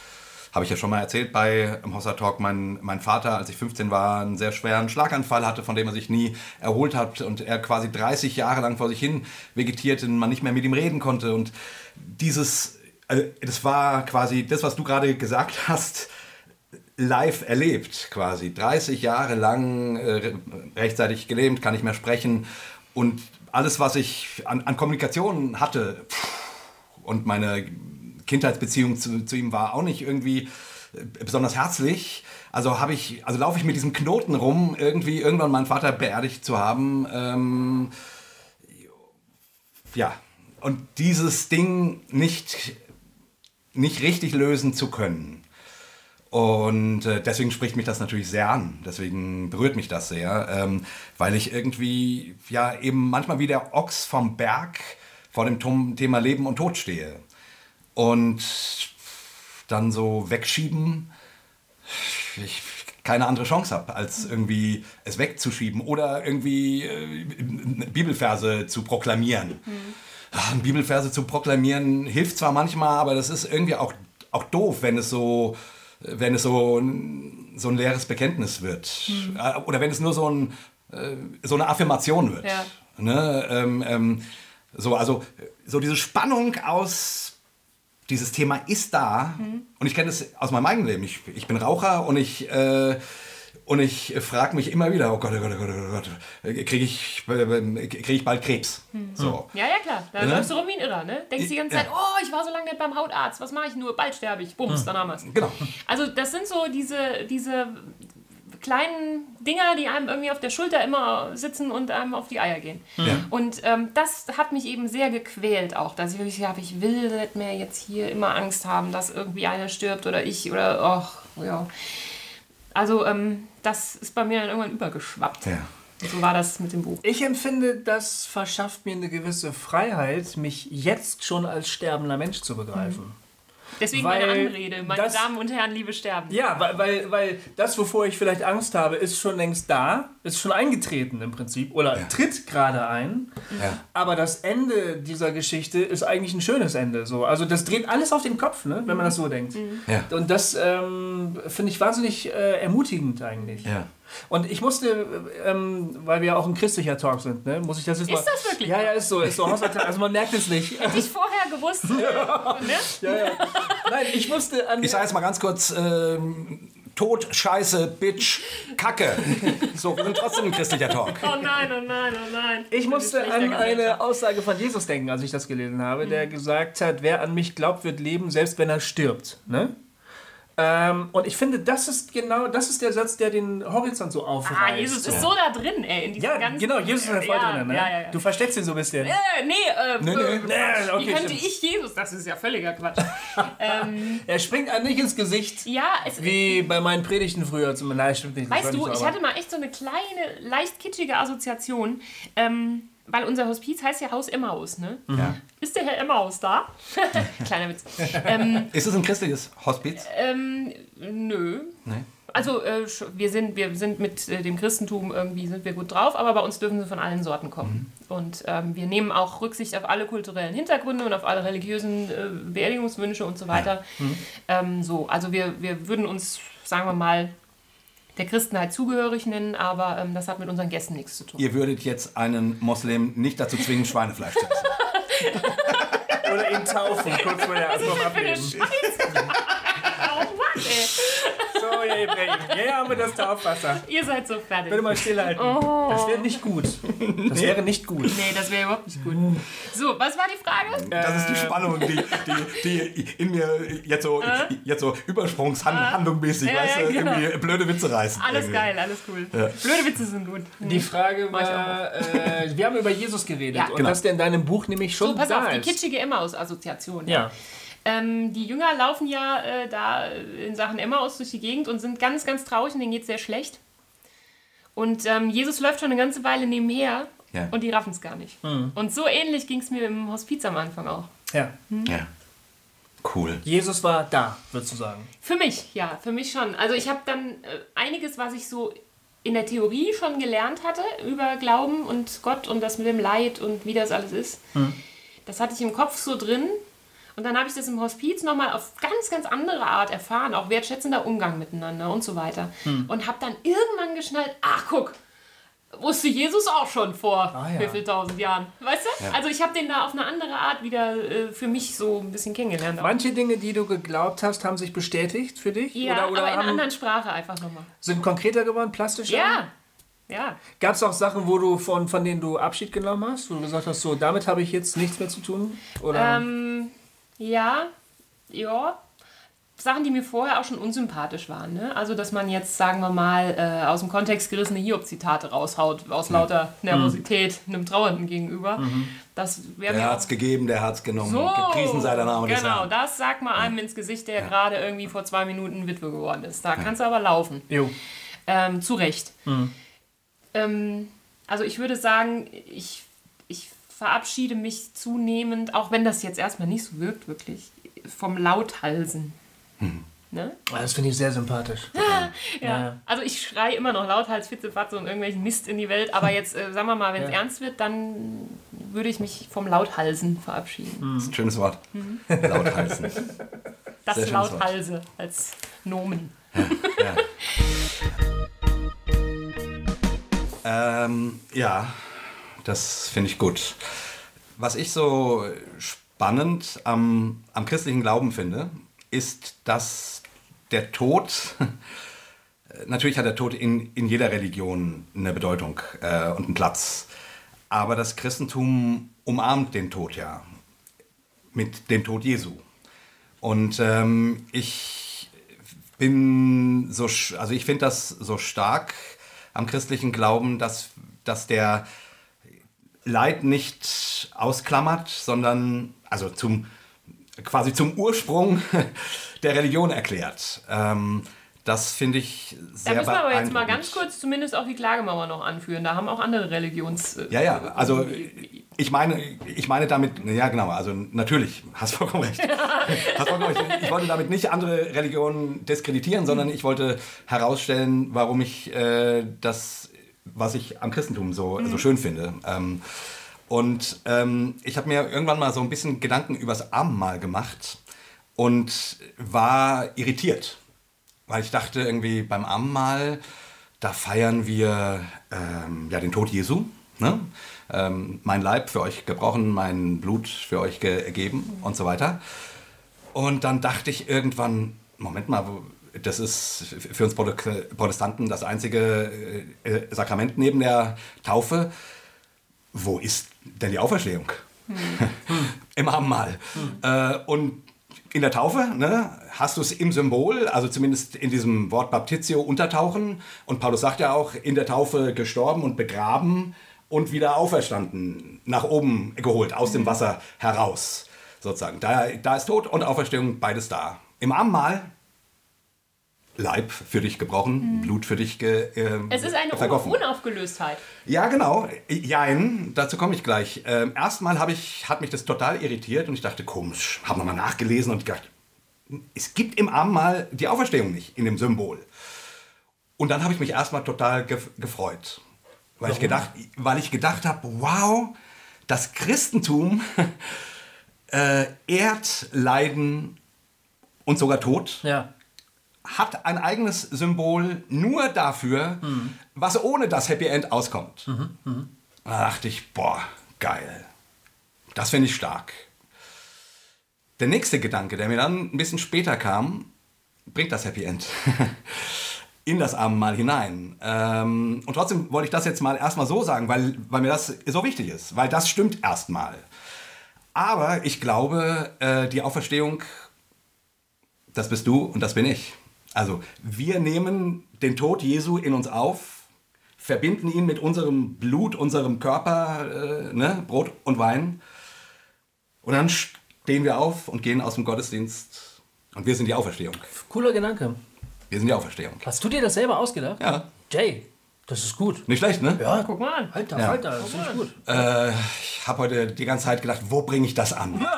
habe ich ja schon mal erzählt bei im Hossa Talk, mein, mein Vater, als ich 15 war, einen sehr schweren Schlaganfall hatte, von dem er sich nie erholt hat und er quasi 30 Jahre lang vor sich hin vegetierte und man nicht mehr mit ihm reden konnte. Und dieses, also das war quasi das, was du gerade gesagt hast, live erlebt quasi. 30 Jahre lang äh, rechtzeitig gelähmt, kann nicht mehr sprechen und alles, was ich an, an Kommunikation hatte und meine Kindheitsbeziehung zu, zu ihm war auch nicht irgendwie äh, besonders herzlich. Also habe ich, also laufe ich mit diesem Knoten rum, irgendwie irgendwann meinen Vater beerdigt zu haben. Ähm, ja, und dieses Ding nicht, nicht richtig lösen zu können. Und äh, deswegen spricht mich das natürlich sehr an. Deswegen berührt mich das sehr, ähm, weil ich irgendwie ja eben manchmal wie der Ochs vom Berg vor dem Thema Leben und Tod stehe. Und dann so wegschieben, ich keine andere Chance habe, als irgendwie es wegzuschieben oder irgendwie äh, Bibelverse zu proklamieren. Ah, Bibelverse zu proklamieren hilft zwar manchmal, aber das ist irgendwie auch, auch doof, wenn es so, wenn es so, ein- so ein leeres Bekenntnis wird. Äh, Oder wenn es nur so, ein, äh, so eine Affirmation wird. Ja. Ne? Ähm, ähm, so, also so diese Spannung aus dieses Thema ist da und ich kenne es aus meinem eigenen Leben. Ich, ich bin Raucher und ich, äh, Und ich frage mich immer wieder, oh Gott, oh Gott, oh Gott, oh Gott, kriege ich, krieg ich bald Krebs? So. Ja, ja, klar. Da Ne? läufst du rum wie ein Irrer, ne? Denkst die ganze Ja. Zeit, oh, ich war so lange nicht beim Hautarzt, was mache ich nur? Bald sterbe ich. Bums, dann haben wir's. Genau. Also das sind so diese, diese kleinen Dinger, die einem irgendwie auf der Schulter immer sitzen und einem auf die Eier gehen. Und ähm, das hat mich eben sehr gequält auch, dass ich wirklich gesagt habe, ich will nicht mehr jetzt hier immer Angst haben, dass irgendwie einer stirbt oder ich oder ach, ja. Also ähm, das ist bei mir dann irgendwann übergeschwappt. Ja. So war das mit dem Buch. Ich empfinde, das verschafft mir eine gewisse Freiheit, mich jetzt schon als sterbender Mensch zu begreifen. Deswegen Weil meine Anrede, meine das- Damen und Herren, liebe Sterben. Ja, weil, weil, weil das, wovor ich vielleicht Angst habe, ist schon längst da, ist schon eingetreten im Prinzip oder tritt gerade ein. Ja. Aber das Ende dieser Geschichte ist eigentlich ein schönes Ende. So. Also das dreht alles auf den Kopf, ne, wenn man das so denkt. Ja. Und das ähm, finde ich wahnsinnig äh, ermutigend eigentlich. Ja. Und ich musste, ähm, weil wir ja auch ein christlicher Talk sind, ne, muss ich das jetzt mal... Ist das wirklich? Ja, ja, ist so. Ist so also man merkt es nicht. Hätte ich vorher gewusst. äh, ne? ja, ja. Nein, ich musste an... Ich sage jetzt mal ganz kurz, ähm, Tod, Scheiße, Bitch, Kacke. So, wir sind trotzdem ein christlicher Talk. Oh nein, oh nein, oh nein. Ich musste an eine. Aussage von Jesus denken, als ich das gelesen habe, der Mhm. gesagt hat, wer an mich glaubt, wird leben, selbst wenn er stirbt. Ne? Ähm, und ich finde, das ist genau, das ist der Satz, der den Horizont so aufreißt. Ah, Jesus ist so da drin, ey. In diesem Ja, ganzen, genau, Jesus ist da voll ja, drin. Ne? Ja, ja, ja. Du versteckst ihn so ein bisschen. äh, nee, äh, Nee, nee. äh, Nee, okay, wie könnte stimmt. ich Jesus? Das ist ja völliger Quatsch. ähm, Er springt einem nicht ins Gesicht, ja, es, wie bei meinen Predigten früher. Zum, nein, stimmt nicht. weißt nicht du, so, ich hatte mal echt so eine kleine, leicht kitschige Assoziation, ähm, weil unser Hospiz heißt ja Haus Emmaus, ne? Ja. Ist der Herr Emmaus da? Kleiner Witz. Ähm, Ist es ein christliches Hospiz? ähm, nö. Nee. Also äh, wir sind, wir sind mit äh, dem Christentum irgendwie sind wir gut drauf, aber bei uns dürfen sie von allen Sorten kommen. Und ähm, wir nehmen auch Rücksicht auf alle kulturellen Hintergründe und auf alle religiösen äh, Beerdigungswünsche und so weiter. Ähm, so, also wir, wir würden uns, sagen wir mal, der Christenheit zugehörig nennen, aber ähm, das hat mit unseren Gästen nichts zu tun. Ihr würdet jetzt einen Moslem nicht dazu zwingen, Schweinefleisch zu essen. Oder ihn taufen, kurz vor der vom Ableben. Oh Mann, ey. Ja, Ibrahim. Hier haben wir das Taufwasser. Ihr seid so fertig. Bitte mal stillhalten. Oh. Das wäre nicht gut. Das wäre nicht gut. Nee, das wäre überhaupt nicht gut. So, was war die Frage? Das ist die Spannung, die, die, die in mir jetzt so, jetzt so Übersprungshandlungmäßig, Ja, weißt ja, du, genau. irgendwie blöde Witze reißen. Alles irgendwie. geil, alles cool. Blöde Witze sind gut. Die Frage Mach ich war, äh, wir haben über Jesus geredet Ja. und Genau. dass der in deinem Buch nämlich schon So, pass da auf, die ist. kitschige Emmaus-Assoziation. Ja. Ähm, die Jünger laufen ja äh, da in Sachen Emmaus durch die Gegend und sind ganz, ganz traurig und denen geht es sehr schlecht. Und ähm, Jesus läuft schon eine ganze Weile nebenher Ja. und die raffen es gar nicht. Mhm. Und so ähnlich ging es mir im Hospiz am Anfang auch. ja. Ja. Cool. Jesus war da, würdest du sagen. Für mich, ja, für mich schon. Also ich habe dann äh, einiges, was ich so in der Theorie schon gelernt hatte über Glauben und Gott und das mit dem Leid und wie das alles ist. Das hatte ich im Kopf so drin. Und dann habe ich das im Hospiz nochmal auf ganz, ganz andere Art erfahren, auch wertschätzender Umgang miteinander und so weiter. Und habe dann irgendwann geschnallt, ach guck, wusste Jesus auch schon vor Ah, ja. wie viel tausend Jahren. Weißt du? Also ich habe den da auf eine andere Art wieder äh, für mich so ein bisschen kennengelernt. auch. Manche Dinge, die du geglaubt hast, haben sich bestätigt für dich? Ja, oder oder aber in einer anderen Sprache einfach nochmal. sind konkreter geworden, plastischer? Ja, ja. Gab es auch Sachen, wo du von, von denen du Abschied genommen hast, wo du gesagt hast, so, damit habe ich jetzt nichts mehr zu tun? Oder? Ähm, ja, ja. Sachen, die mir vorher auch schon unsympathisch waren. Ne? Also, dass man jetzt, sagen wir mal, äh, aus dem Kontext gerissene Hiob-Zitate raushaut, aus lauter Nervosität einem Trauernden gegenüber. Das wäre Der mir hat's auch gegeben, der hat's genommen. so. Gepriesen sei der Name des Genau, das sagt man einem ins Gesicht, der gerade irgendwie vor zwei Minuten Witwe geworden ist. Da kannst du aber laufen. jo. Ähm, zu Recht. Ähm, also ich würde sagen, ich, ich verabschiede mich zunehmend, auch wenn das jetzt erstmal nicht so wirkt, wirklich, vom Lauthalsen. Ne? Ah, Das finde ich sehr sympathisch. Ja. Also ich schreie immer noch lauthals, Fitzefatze und irgendwelchen Mist in die Welt, aber jetzt, äh, sagen wir mal, wenn es Ja. ernst wird, dann würde ich mich vom Lauthalsen verabschieden. Das ist ein schönes Wort. Mhm. Lautheißen. Das Sehr schönes Wort. Lauthalse als Nomen. Ähm, ja, das finde ich gut. Was ich so spannend am, am christlichen Glauben finde, ist, dass der Tod Natürlich hat der Tod in, in jeder Religion eine Bedeutung äh, und einen Platz. Aber das Christentum umarmt den Tod ja mit dem Tod Jesu. Und ähm, ich bin so, also ich finde das so stark am christlichen Glauben, dass, dass der Leid nicht ausklammert, sondern also zum quasi zum Ursprung der Religion erklärt. Ähm, das finde ich Da sehr müssen wir aber jetzt mal ganz kurz zumindest auch die Klagemauer noch anführen. Da haben auch andere Religions... äh, Ja, ja, also ich meine, ich meine damit, ja genau, also natürlich, hast vollkommen recht. hast vollkommen recht. Ich wollte damit nicht andere Religionen diskreditieren, sondern ich wollte herausstellen, warum ich äh, das, was ich am Christentum so, so schön finde. Ähm, und ähm, ich habe mir irgendwann mal so ein bisschen Gedanken übers Abendmahl gemacht und war irritiert. Weil ich dachte irgendwie beim Abendmahl, da feiern wir ähm, ja, den Tod Jesu. Ne? Ähm, mein Leib für euch gebrochen, mein Blut für euch gegeben und so weiter. Und dann dachte ich irgendwann, Moment mal, wo- das ist für uns Prote- Protestanten das einzige äh, äh, Sakrament neben der Taufe. Wo ist denn die Auferstehung? Im Abendmahl. Äh, und in der Taufe ne, hast du es im Symbol, also zumindest in diesem Wort Baptitio untertauchen. Und Paulus sagt ja auch, in der Taufe gestorben und begraben und wieder auferstanden, nach oben geholt, aus dem Wasser heraus. Sozusagen. Da, da ist Tod und Auferstehung beides da. Im Abendmahl Leib für dich gebrochen, Blut für dich ge, äh, Es ist eine Un vergossen. Unaufgelöstheit. Ja, genau. Jein, dazu komme ich gleich. Ähm, erstmal habe ich, hat mich das total irritiert und ich dachte, komisch, habe nochmal nachgelesen und gedacht, es gibt im Abendmahl die Auferstehung nicht in dem Symbol. Und dann habe ich mich erstmal total gef gefreut, weil ich gedacht, weil ich gedacht habe, wow, das Christentum äh, ehrt Leiden und sogar Tod Ja. Hat ein eigenes Symbol nur dafür, was ohne das Happy End auskommt. Da dachte ich, boah, geil. Das finde ich stark. Der nächste Gedanke, der mir dann ein bisschen später kam, bringt das Happy End in das Abendmahl hinein. Ähm, und trotzdem wollte ich das jetzt mal erstmal so sagen, weil, weil mir das so wichtig ist, weil das stimmt erstmal. Aber ich glaube, äh, die Auferstehung das bist du und das bin ich. Also wir nehmen den Tod Jesu in uns auf, verbinden ihn mit unserem Blut, unserem Körper, äh, ne, Brot und Wein. Und dann stehen wir auf und gehen aus dem Gottesdienst. Und wir sind die Auferstehung. Cooler Gedanke. Wir sind die Auferstehung. Hast du dir das selber ausgedacht? Ja, Jay, das ist gut. nicht schlecht, ne? Ja, Guck mal an. Alter, Ja. Alter, das ist gut. Äh, ich habe heute die ganze Zeit gedacht, wo bringe ich das an?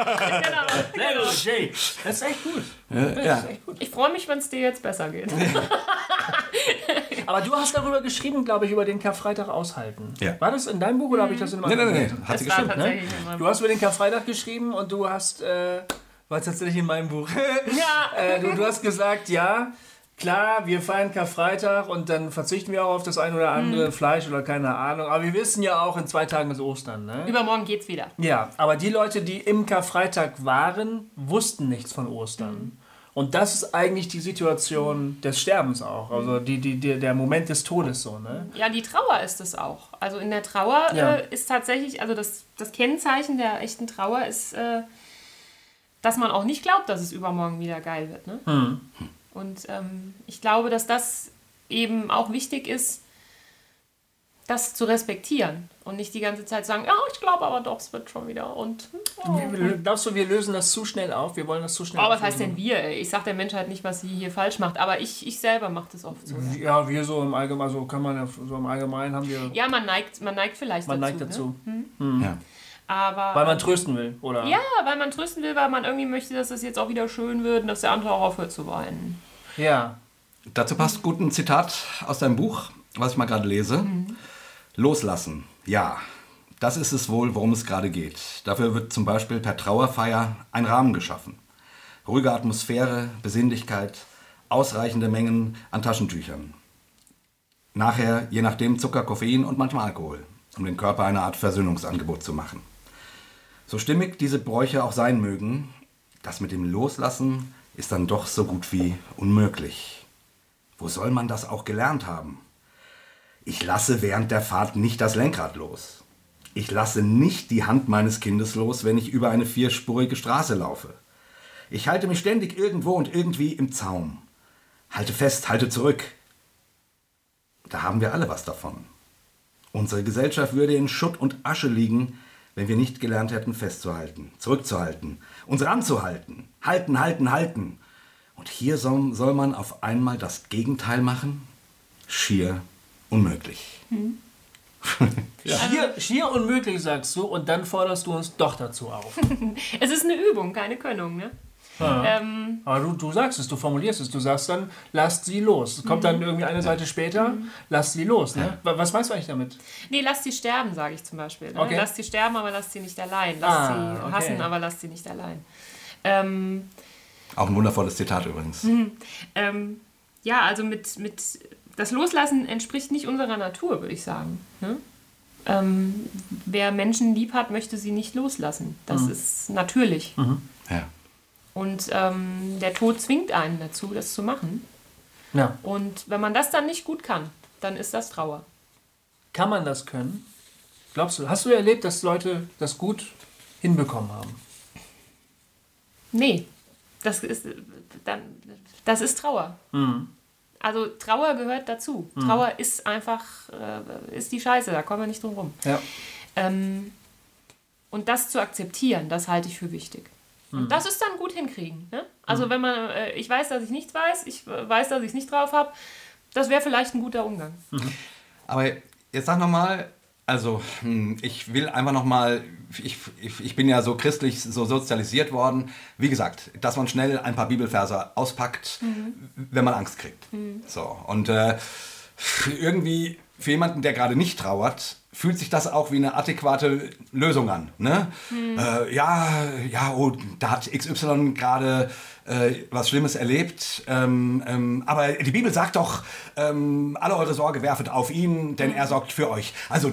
Genau. Sehr gut, Jay. Das ist echt gut. Äh, ja. Ich freue mich, wenn es dir jetzt besser geht. Aber du hast darüber geschrieben, glaube ich, über den Karfreitag aushalten. Ja. War das in deinem Buch oder habe ich das in meinem Buch? hat sie Das war gestimmt. tatsächlich in meinem Du hast über den Karfreitag geschrieben und du hast, äh, war es tatsächlich in meinem Buch. Ja. äh, du, du hast gesagt, ja, klar, wir feiern Karfreitag und dann verzichten wir auch auf das ein oder andere Mhm. Fleisch oder keine Ahnung. Aber wir wissen ja auch, in zwei Tagen ist Ostern, ne? Übermorgen geht's wieder. Ja, aber die Leute, die im Karfreitag waren, wussten nichts von Ostern. Und das ist eigentlich die Situation des Sterbens auch. Also die, die, die, der Moment des Todes so, ne? Ja, die Trauer ist es auch. Also in der Trauer Ja. äh, ist tatsächlich, also das, das Kennzeichen der echten Trauer ist, äh, dass man auch nicht glaubt, dass es übermorgen wieder geil wird. Ne? Hm. Und ähm, ich glaube, dass das eben auch wichtig ist, das zu respektieren und nicht die ganze Zeit sagen, ja, ich glaube aber doch, es wird schon wieder. Und oh. Glaubst du, wir lösen das zu schnell auf? Wir wollen das zu schnell Aber was heißt denn wir? Ich sage der Menschheit nicht, was sie hier falsch macht, aber ich, ich selber mache das oft so. Ja, wir so im Allgemeinen, so kann man ja, so im Allgemeinen haben wir, Ja, man neigt, man neigt vielleicht man dazu. neigt dazu. Ne? Ja. Aber Weil man trösten will, oder? Ja, weil man trösten will, weil man irgendwie möchte, dass es jetzt auch wieder schön wird und dass der andere auch aufhört zu weinen. Ja. Dazu passt gut ein Zitat aus deinem Buch, was ich mal gerade lese. Loslassen, ja. Das ist es wohl, worum es gerade geht. Dafür wird zum Beispiel per Trauerfeier ein Rahmen geschaffen. Ruhige Atmosphäre, Besinnlichkeit, ausreichende Mengen an Taschentüchern. Nachher, je nachdem, Zucker, Koffein und manchmal Alkohol, um dem Körper eine Art Versöhnungsangebot zu machen. So stimmig diese Bräuche auch sein mögen, das mit dem Loslassen ist dann doch so gut wie unmöglich. Wo soll man das auch gelernt haben? Ich lasse während der Fahrt nicht das Lenkrad los. Ich lasse nicht die Hand meines Kindes los, wenn ich über eine vierspurige Straße laufe. Ich halte mich ständig irgendwo und irgendwie im Zaum. Halte fest, halte zurück. Da haben wir alle was davon. Unsere Gesellschaft würde in Schutt und Asche liegen, wenn wir nicht gelernt hätten, festzuhalten, zurückzuhalten, uns ranzuhalten. Halten, halten, halten. Und hier soll, soll man auf einmal das Gegenteil machen? Schier unmöglich. Hm. Schier, schier unmöglich, sagst du, und dann forderst du uns doch dazu auf. es ist eine Übung, keine Könnung, ne? Ja. Ähm, Aber du, du sagst es, du formulierst es, du sagst dann, lasst sie los. Kommt dann irgendwie eine Seite später, lasst sie los. Ne? Was meinst du eigentlich damit? Nee, lasst sie sterben, sage ich zum Beispiel. Ne? Okay. Lasst sie sterben, aber lasst sie nicht allein. Lasst ah, sie okay. hassen, aber lasst sie nicht allein. Ähm, Auch ein wundervolles Zitat übrigens. Mhm. Ähm, ja, also mit, mit das Loslassen entspricht nicht unserer Natur, würde ich sagen. Ne? Ähm, wer Menschen lieb hat, möchte sie nicht loslassen. Das mhm. ist natürlich. Mhm. Ja. Und ähm, der Tod zwingt einen dazu, das zu machen. Ja. Und wenn man das dann nicht gut kann, dann ist das Trauer. Kann man das können? Glaubst du? Hast du erlebt, dass Leute das gut hinbekommen haben? Nee. Das ist, dann, das ist Trauer. Mhm. Also Trauer gehört dazu. Mhm. Trauer ist einfach, äh, ist die Scheiße, da kommen wir nicht drum rum. Ja. Ähm, und das zu akzeptieren, das halte ich für wichtig. Und mhm. das ist dann gut hinkriegen. Ne? Also mhm. wenn man, äh, ich weiß, dass ich nichts weiß, ich weiß, dass ich es nicht drauf habe, das wäre vielleicht ein guter Umgang. Mhm. Aber jetzt sag nochmal, also hm, ich will einfach nochmal, ich, ich, ich bin ja so christlich so sozialisiert worden, wie gesagt, dass man schnell ein paar Bibelverse auspackt, mhm. wenn man Angst kriegt. Mhm. So, und äh, irgendwie für jemanden, der gerade nicht trauert, fühlt sich das auch wie eine adäquate Lösung an. Ne? Mhm. Äh, ja, ja, oh, da hat XY gerade äh, was Schlimmes erlebt. Ähm, ähm, aber die Bibel sagt doch, ähm, alle eure Sorge werfet auf ihn, denn mhm. er sorgt für euch. Also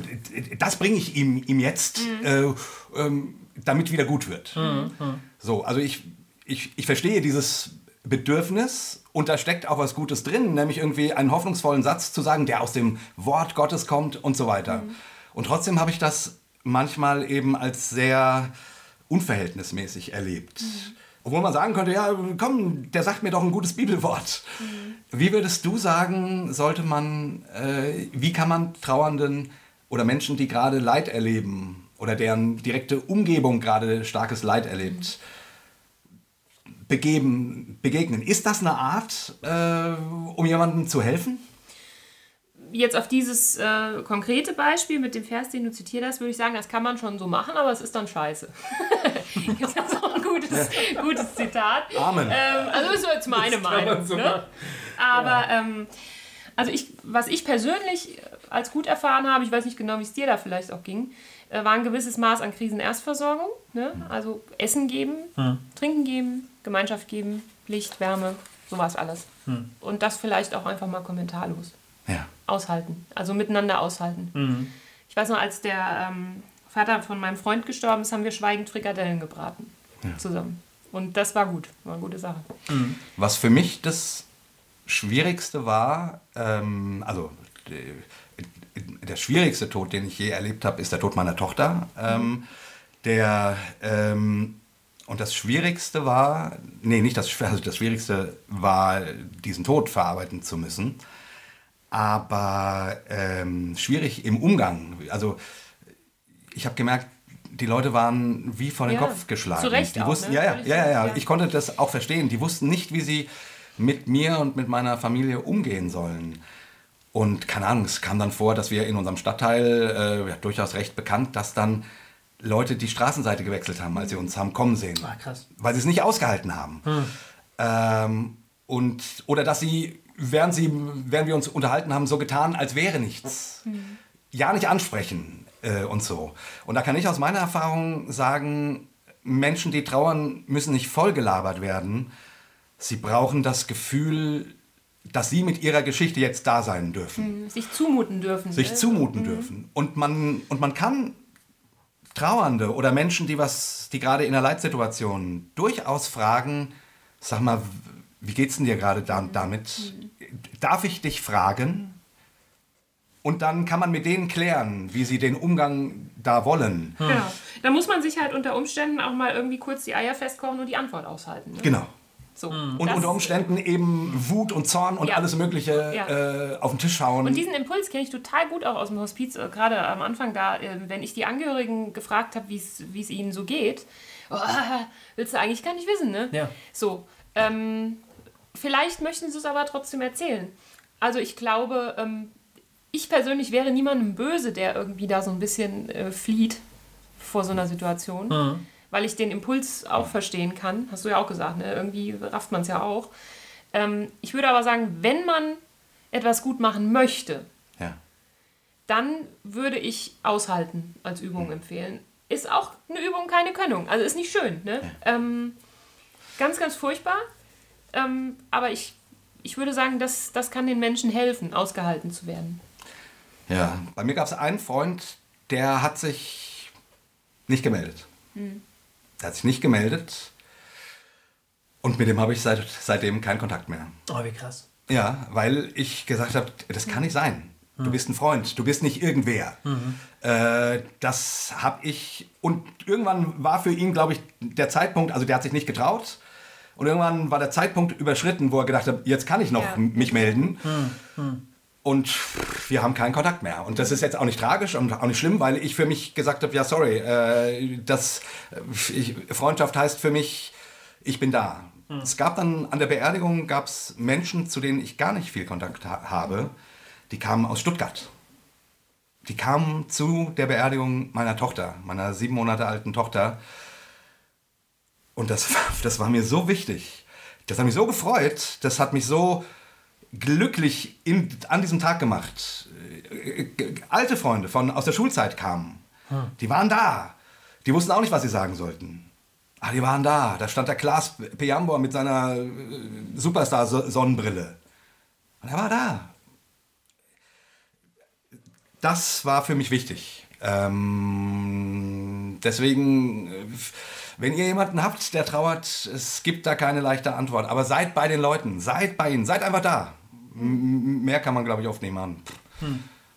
das bringe ich ihm, ihm jetzt, mhm. äh, ähm, damit wieder gut wird. Mhm. So, also ich, ich, ich verstehe dieses Bedürfnis und da steckt auch was Gutes drin, nämlich irgendwie einen hoffnungsvollen Satz zu sagen, der aus dem Wort Gottes kommt und so weiter. Mhm. Und trotzdem habe ich das manchmal eben als sehr unverhältnismäßig erlebt. Mhm. Obwohl man sagen könnte, ja, komm, der sagt mir doch ein gutes Bibelwort. Mhm. Wie würdest du sagen, sollte man, äh, wie kann man Trauernden oder Menschen, die gerade Leid erleben oder deren direkte Umgebung gerade starkes Leid erlebt, begeben, begegnen? Ist das eine Art, äh, um jemandem zu helfen? jetzt auf dieses äh, konkrete Beispiel mit dem Vers, den du zitiert hast, würde ich sagen, das kann man schon so machen, aber es ist dann scheiße. das ist auch ein gutes, gutes Zitat. Amen. Ähm, also ist so jetzt meine Meinung. So ne? Aber ja. ähm, also ich, was ich persönlich als gut erfahren habe, ich weiß nicht genau, wie es dir da vielleicht auch ging, äh, war ein gewisses Maß an Krisenerstversorgung. Ne? Also Essen geben, hm. Trinken geben, Gemeinschaft geben, Licht, Wärme, sowas alles. Hm. Und das vielleicht auch einfach mal kommentarlos. Ja aushalten, also miteinander aushalten. Mhm. Ich weiß noch, als der ähm, Vater von meinem Freund gestorben ist, haben wir schweigend Frikadellen gebraten ja. zusammen. Und das war gut, war eine gute Sache. Mhm. Was für mich das Schwierigste war, ähm, also der schwierigste Tod, den ich je erlebt habe, ist der Tod meiner Tochter. Ähm, mhm. Der ähm, und das Schwierigste war, nee, nicht das, also das Schwierigste war, diesen Tod verarbeiten zu müssen aber ähm, schwierig im Umgang. Also ich habe gemerkt, die Leute waren wie vor den ja, Kopf geschlagen. Zu Recht die auch, wussten, ne? ja, ja, ja, ja, ja, ich konnte das auch verstehen. Die wussten nicht, wie sie mit mir und mit meiner Familie umgehen sollen. Und keine Ahnung, es kam dann vor, dass wir in unserem Stadtteil, äh, durchaus recht bekannt, dass dann Leute die Straßenseite gewechselt haben, als sie uns haben kommen sehen. Ach, krass. Weil sie es nicht ausgehalten haben. Hm. Ähm, und, oder dass sie während, sie, während wir uns unterhalten haben, so getan, als wäre nichts. Mhm. Ja, nicht ansprechen äh, und so. Und da kann ich aus meiner Erfahrung sagen, Menschen, die trauern, müssen nicht vollgelabert werden. Sie brauchen das Gefühl, dass sie mit ihrer Geschichte jetzt da sein dürfen. Mhm. Sich zumuten dürfen. Sich ne? zumuten mhm. dürfen. Und man, und man kann Trauernde oder Menschen, die was, die gerade in einer Leitsituation durchaus fragen, sag mal, wie geht's denn dir gerade da, damit? darf ich dich fragen? Und dann kann man mit denen klären, wie sie den Umgang da wollen. Genau. Da muss man sich halt unter Umständen auch mal irgendwie kurz die Eier festkochen und die Antwort aushalten. Ne? Genau. So. Und Das- unter Umständen eben Wut und Zorn und Ja. alles Mögliche Ja. äh, auf den Tisch hauen. Und diesen Impuls kenne ich total gut auch aus dem Hospiz, äh, gerade am Anfang da, äh, wenn ich die Angehörigen gefragt habe, wie es ihnen so geht. Oh, willst du eigentlich gar nicht wissen, ne? Ja. So, ähm, vielleicht möchten sie es aber trotzdem erzählen. Also ich glaube, ähm, ich persönlich wäre niemandem böse, der irgendwie da so ein bisschen äh, flieht vor so einer Situation, weil ich den Impuls auch verstehen kann. Hast du ja auch gesagt, ne? irgendwie rafft man es ja auch. Ähm, ich würde aber sagen, wenn man etwas gut machen möchte, ja. dann würde ich aushalten als Übung empfehlen. Ist auch eine Übung keine Könnung. Also ist nicht schön. Ne? Ähm, ganz, ganz furchtbar. Ähm, aber ich, ich würde sagen, das, das kann den Menschen helfen, ausgehalten zu werden. Ja, bei mir gab es einen Freund, der hat sich nicht gemeldet. Der hat sich nicht gemeldet. Und mit dem habe ich seit, seitdem keinen Kontakt mehr. Oh, wie krass. Ja, weil ich gesagt habe, das kann nicht sein. Du bist ein Freund, du bist nicht irgendwer. Äh, das habe ich. Und irgendwann war für ihn, glaube ich, der Zeitpunkt, also der hat sich nicht getraut. Und irgendwann war der Zeitpunkt überschritten, wo er gedacht hat, jetzt kann ich noch Ja. mich melden. Und wir haben keinen Kontakt mehr. Und das ist jetzt auch nicht tragisch und auch nicht schlimm, weil ich für mich gesagt habe, ja, sorry, äh, das, äh, ich, Freundschaft heißt für mich, ich bin da. Es gab dann an der Beerdigung gab es Menschen, zu denen ich gar nicht viel Kontakt ha habe. Die kamen aus Stuttgart. Die kamen zu der Beerdigung meiner Tochter, meiner sieben Monate alten Tochter. Und das, das war mir so wichtig. Das hat mich so gefreut. Das hat mich so glücklich in, an diesem Tag gemacht. Äh, äh, Alte Freunde von aus der Schulzeit kamen. Die waren da. Die wussten auch nicht, was sie sagen sollten. Aber die waren da. Da stand der Klaas Pejambor mit seiner äh, Superstar-Sonnenbrille. Und er war da. Das war für mich wichtig. Ähm, deswegen, äh, wenn ihr jemanden habt, der trauert, es gibt da keine leichte Antwort. Aber seid bei den Leuten, seid bei ihnen, seid einfach da. Mehr kann man, glaube ich, oft nicht machen.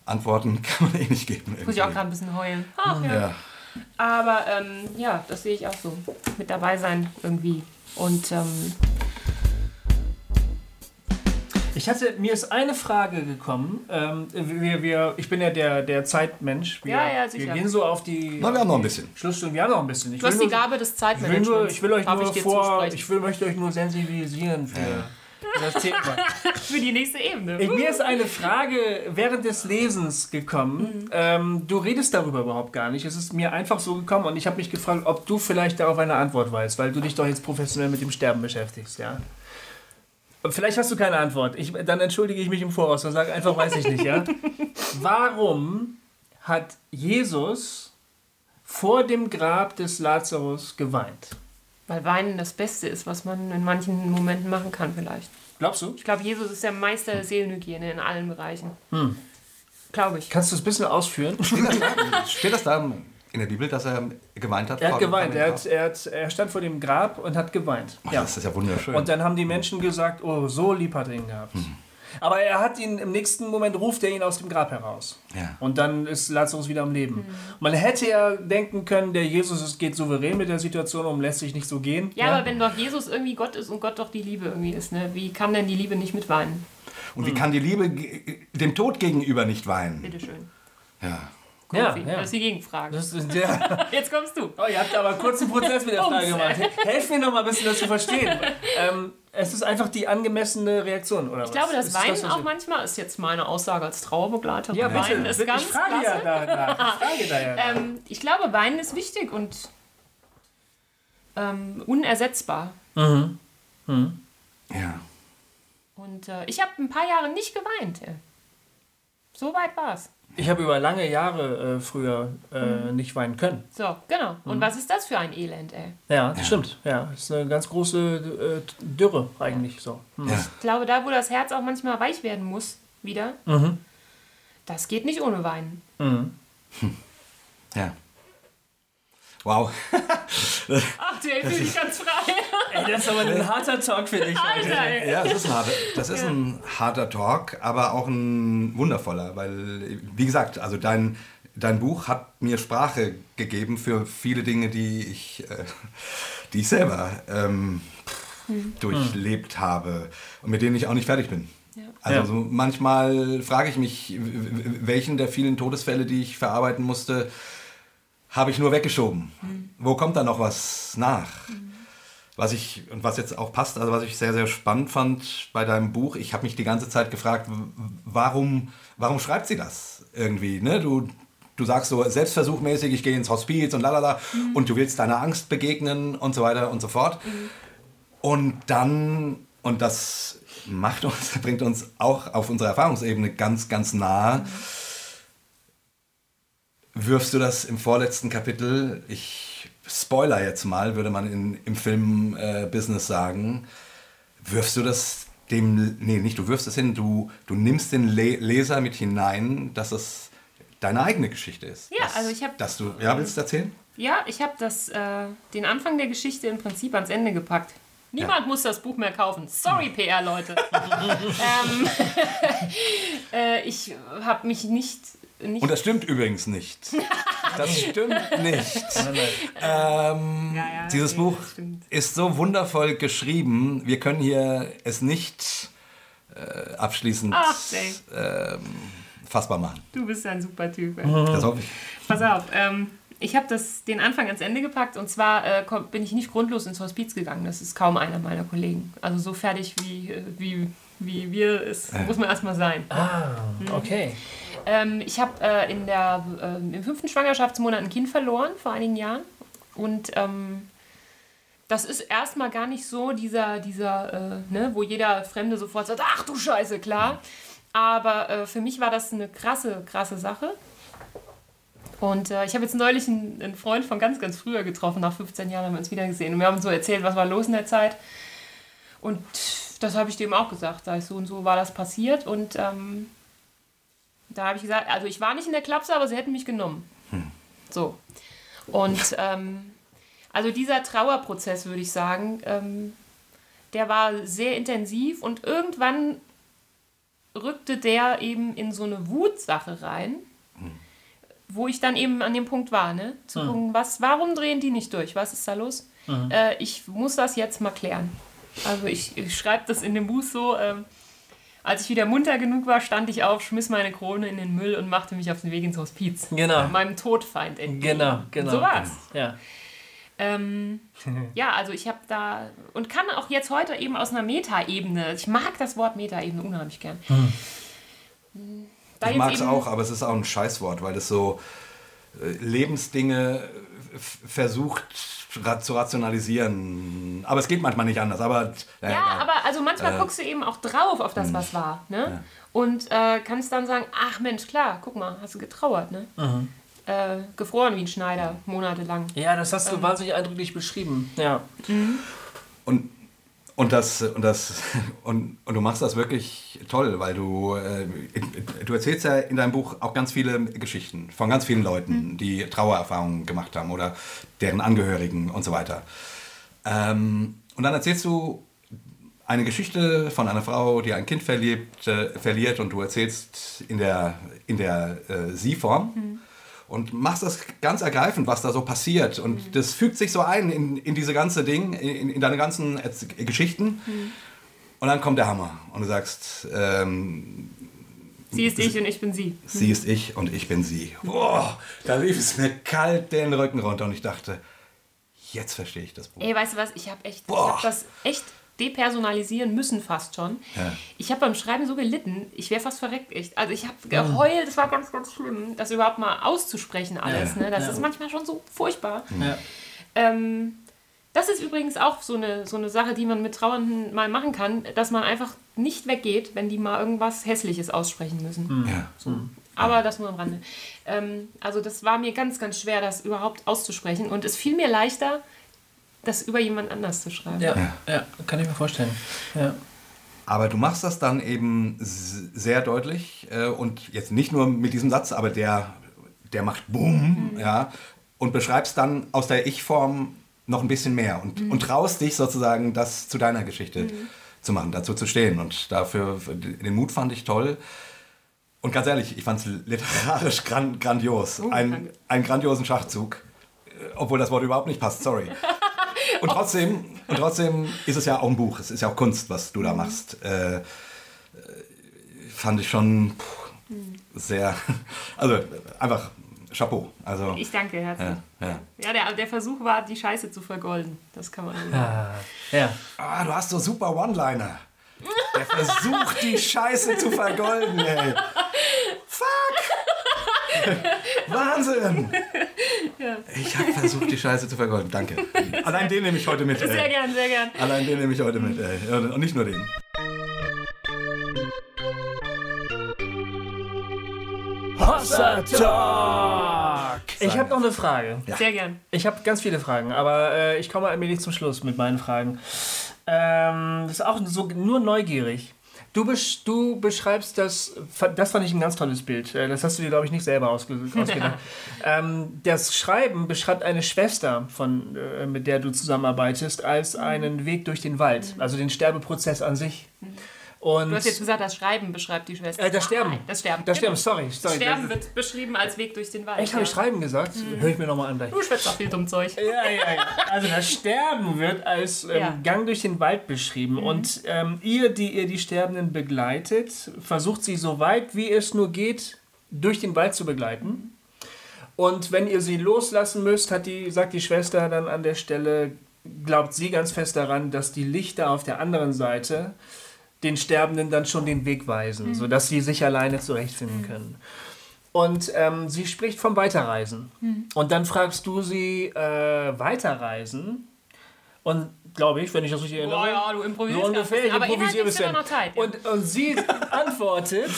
Antworten kann man eh nicht geben. Muss ich auch gerade ein bisschen heulen. Ach, ja. Ja. Aber ähm, ja, das sehe ich auch so. Mit dabei sein irgendwie. Und ähm, Ich hatte, mir ist eine Frage gekommen. Ähm, wir, wir, ich bin ja der, der Zeitmensch. Wir, Ja, ja, sicher. Wir gehen so auf die. Na, wir haben noch ein bisschen. Schlussstunde. Wir haben noch ein bisschen. Ich du hast die Gabe des Ich will, Zeitmanagements. nur, ich will euch Darf nur ich vor, zusprechen? ich will, möchte euch nur sensibilisieren für das Thema. Für die nächste Ebene. Ich, mir ist eine Frage während des Lesens gekommen. Ähm, du redest darüber überhaupt gar nicht. Es ist mir einfach so gekommen und ich habe mich gefragt, ob du vielleicht darauf eine Antwort weißt, weil du dich doch jetzt professionell mit dem Sterben beschäftigst, ja? Vielleicht hast du keine Antwort. Ich, dann entschuldige ich mich im Voraus und sage einfach, weiß ich nicht, ja? Warum hat Jesus vor dem Grab des Lazarus geweint? Weil Weinen das Beste ist, was man in manchen Momenten machen kann, vielleicht. Glaubst du? Ich glaube, Jesus ist der Meister der Seelenhygiene in allen Bereichen. Hm. Glaube ich. Kannst du es ein bisschen ausführen? Steht das, da, steht das da in der Bibel, dass er geweint hat? Er hat geweint. Er, hat, er, hat, er stand vor dem Grab und hat geweint. Ach, Ja. Das ist ja wunderschön. Und dann haben die Menschen gesagt, oh, so lieb hat er ihn gehabt. Aber er hat ihn, im nächsten Moment ruft er ihn aus dem Grab heraus. Ja. Und dann ist Lazarus wieder am Leben. Man hätte ja denken können, der Jesus geht souverän mit der Situation um, lässt sich nicht so gehen. Ja, aber wenn doch Jesus irgendwie Gott ist und Gott doch die Liebe irgendwie ist, ne? wie kann denn die Liebe nicht mitweinen? Und wie kann die Liebe dem Tod gegenüber nicht weinen? Bitteschön. Ja. Ja, Konfi, ja. Das ist die Gegenfrage. Das ist der, Jetzt kommst du. oh, ihr habt aber einen kurzen Prozess mit der Frage gemacht. Helft mir noch mal ein bisschen, das zu verstehen. Ähm, es ist einfach die angemessene Reaktion, oder Ich glaube, das ist Weinen was auch manchmal ist jetzt meine Aussage als Trauerbegleiterin. Ja, bitte. Weinen ist ich ganz frage klasse. ja da, da. Ich frage da ja. Ähm, ich glaube, Weinen ist wichtig und ähm, unersetzbar. Ja. Und äh, ich habe ein paar Jahre nicht geweint. Ey. So weit war es. Ich habe über lange Jahre äh, früher äh, nicht weinen können. So, genau. Und Mhm. was ist das für ein Elend, ey? Ja, das stimmt. Ja, das ist eine ganz große äh, Dürre eigentlich so. Hm. ja. Ich glaube, da, wo das Herz auch manchmal weich werden muss, wieder, Mhm. das geht nicht ohne Weinen. Ja. Wow. Ach, der fühlt sich ganz frei. Ey, Jetzt aber ein harter Talk für dich heute. Alter, ey. Ja, das ist, ein harter, das ist ein harter Talk, aber auch ein wundervoller, weil, wie gesagt, also dein, dein Buch hat mir Sprache gegeben für viele Dinge, die ich, äh, die ich selber ähm, durchlebt habe und mit denen ich auch nicht fertig bin. Also Ja. so manchmal frage ich mich, welchen der vielen Todesfälle, die ich verarbeiten musste, habe ich nur weggeschoben. Wo kommt da noch was nach? Was ich, und was jetzt auch passt, also was ich sehr, sehr spannend fand bei deinem Buch, ich habe mich die ganze Zeit gefragt, warum, warum schreibt sie das irgendwie? Ne? Du, du sagst so selbstversuchmäßig, ich gehe ins Hospiz und lalala und du willst deiner Angst begegnen und so weiter und so fort. Und dann, und das macht uns, bringt uns auch auf unserer Erfahrungsebene ganz, ganz nahe, wirfst du das im vorletzten Kapitel, ich spoiler jetzt mal, würde man in, im Film-Business sagen, wirfst du das dem, nee, nicht du wirfst es hin, du, du nimmst den Le Leser mit hinein, dass es deine eigene Geschichte ist. Ja, dass, also ich hab- Dass du, ja, willst du erzählen? Ja, ich habe das, äh, den Anfang der Geschichte im Prinzip ans Ende gepackt. Niemand muss das Buch mehr kaufen. Sorry, PR-Leute. ähm, äh, ich habe mich nicht, nicht Und das stimmt übrigens nicht. Das stimmt nicht. Ähm, Ja, ja, dieses nee, Buch ist so wundervoll geschrieben. Wir können hier es nicht äh, abschließend Ach, ähm, fassbar machen. Du bist ein super Typ. ey. Das hoffe ich. Pass auf, ähm, ich habe den Anfang ans Ende gepackt und zwar äh, bin ich nicht grundlos ins Hospiz gegangen. Das ist kaum einer meiner Kollegen. Also so fertig wie, äh, wie, wie wir es muss man erstmal sein. Ah, okay. Ähm, ich habe äh, in der, ähm, im fünften Schwangerschaftsmonat ein Kind verloren vor einigen Jahren. Und ähm, das ist erstmal gar nicht so dieser, dieser äh, ne, wo jeder Fremde sofort sagt, ach du Scheiße, klar. Aber äh, für mich war das eine krasse, krasse Sache. Und äh, ich habe jetzt neulich einen, einen Freund von ganz, ganz früher getroffen. Nach 15 Jahren haben wir uns wieder gesehen. Und wir haben so erzählt, was war los in der Zeit. Und das habe ich dem auch gesagt. Sag ich, so und so war das passiert. Und ähm, da habe ich gesagt, also ich war nicht in der Klapse, aber sie hätten mich genommen. So. Und ähm, also dieser Trauerprozess, würde ich sagen, ähm, der war sehr intensiv und irgendwann rückte der eben in so eine Wutsache rein, wo ich dann eben an dem Punkt war, ne? Zu gucken, was, warum drehen die nicht durch? Was ist da los? Äh, ich muss das jetzt mal klären. Also ich, ich schreibe das in dem Buch so, ähm, als ich wieder munter genug war, stand ich auf, schmiss meine Krone in den Müll und machte mich auf den Weg ins Hospiz. Genau. Meinem Todfeind entgegen. Genau, genau. So war's. Ja. Ähm, ja, also ich habe da und kann auch jetzt heute eben aus einer Metaebene, ich mag das Wort Metaebene unheimlich gern. Da Ich jetzt mag es auch, aber es ist auch ein Scheißwort, weil es so äh, Lebensdinge f- versucht zu rationalisieren. Aber es geht manchmal nicht anders. Aber, äh, Ja, aber also manchmal guckst du eben auch drauf auf das, was war. Ne? Und äh, kannst dann sagen, ach Mensch, klar, guck mal, hast du getrauert, ne? Äh, gefroren wie ein Schneider, monatelang. ja, das hast du wahnsinnig eindrücklich beschrieben. Ja. Und, und, das, und, das, und, und du machst das wirklich toll, weil du, äh, du erzählst ja in deinem Buch auch ganz viele Geschichten von ganz vielen Leuten, die Trauererfahrungen gemacht haben oder deren Angehörigen und so weiter. Ähm, und dann erzählst du eine Geschichte von einer Frau, die ein Kind verliert, äh, verliert und du erzählst in der, in der äh, Sie-Form und machst das ganz ergreifend, was da so passiert. Und das fügt sich so ein in, in diese ganze Ding, in, in deine ganzen Erz- Geschichten. Und dann kommt der Hammer und du sagst, ähm, Sie ist ich und ich bin sie. sie ist ich und ich bin sie. Boah, da lief es mir kalt den Rücken runter und ich dachte, jetzt verstehe ich das Buch. Ey, weißt du was, ich habe echt, ich hab das echt depersonalisieren müssen fast schon. Ja. Ich habe beim Schreiben so gelitten, ich wäre fast verreckt echt. Also ich habe geheult, das war ganz, ganz schlimm, das überhaupt mal auszusprechen alles. Ja. Ne? Das Ja. ist manchmal schon so furchtbar. Ja. Ähm, das ist übrigens auch so eine, so eine Sache, die man mit Trauernden mal machen kann, dass man einfach nicht weggeht, wenn die mal irgendwas Hässliches aussprechen müssen. Ja. Aber das nur am Rande. Ähm, also das war mir ganz, ganz schwer, das überhaupt auszusprechen. Und es fiel mir leichter, das über jemand anders zu schreiben. Ja. ja, kann ich mir vorstellen. Ja. Aber du machst das dann eben sehr deutlich äh, und jetzt nicht nur mit diesem Satz, aber der, der macht Boom, ja, und beschreibst dann aus der Ich-Form noch ein bisschen mehr und, und traust dich sozusagen, das zu deiner Geschichte zu machen, dazu zu stehen. Und dafür, den Mut fand ich toll. Und ganz ehrlich, ich fand es literarisch gran grandios. ein, danke. einen grandiosen Schachzug. Äh, Obwohl das Wort überhaupt nicht passt, sorry. Und trotzdem, und trotzdem ist es ja auch ein Buch, es ist ja auch Kunst, was du da machst. Äh, äh, fand ich schon puh, sehr, also einfach Chapeau. Also, Ich danke herzlich. ja, ja. Ja, der, der Versuch war, die Scheiße zu vergolden. Das kann man sagen. Ah, ja. Ah, du hast so super One-Liner. Der versucht, die Scheiße zu vergolden, ey. Fuck! Wahnsinn! Ich habe versucht, die Scheiße zu vergolden. Danke. Allein den nehme ich heute mit. Sehr Ey. gern, sehr gern. Allein den nehme ich heute mit. Ey. Und nicht nur den. Hossa Talk! Ich habe noch eine Frage. Sehr gern. Ich habe ganz viele Fragen, aber äh, ich komme allmählich zum Schluss mit meinen Fragen. Ähm, das ist auch so nur neugierig. Du, besch du beschreibst das, das fand ich ein ganz tolles Bild. Äh, Das hast du dir, glaube ich, nicht selber ausge ausgedacht. ähm, das Schreiben beschreibt eine Schwester, von, äh, mit der du zusammenarbeitest, als einen Weg durch den Wald, also den Sterbeprozess an sich. Und Du hast jetzt gesagt, das Schreiben beschreibt die Schwester. äh, das Sterben. Nein, das Sterben. Das Sterben, genau. sorry. sorry. Sterben wird beschrieben als Weg durch den Wald. Echt, habe ich ja. Schreiben gesagt? Höre ich mir nochmal an gleich. Du schwätzt auch viel dumm Zeug. Ja, ja, ja. Also das Sterben wird als ähm, Ja. Gang durch den Wald beschrieben. Und ähm, ihr, die ihr die Sterbenden begleitet, versucht sie so weit wie es nur geht, durch den Wald zu begleiten. Und wenn ihr sie loslassen müsst, hat die, sagt die Schwester dann an der Stelle, glaubt sie ganz fest daran, dass die Lichter auf der anderen Seite den Sterbenden dann schon den Weg weisen, sodass sie sich alleine zurechtfinden können. Und ähm, sie spricht vom Weiterreisen. Und dann fragst du sie, äh, Weiterreisen? Und glaube ich, wenn ich das richtig erinnere. Boah, ja, du improvisierst so ungefähr, ich. Aber improvisiere wir noch Zeit. Und, und sie antwortet,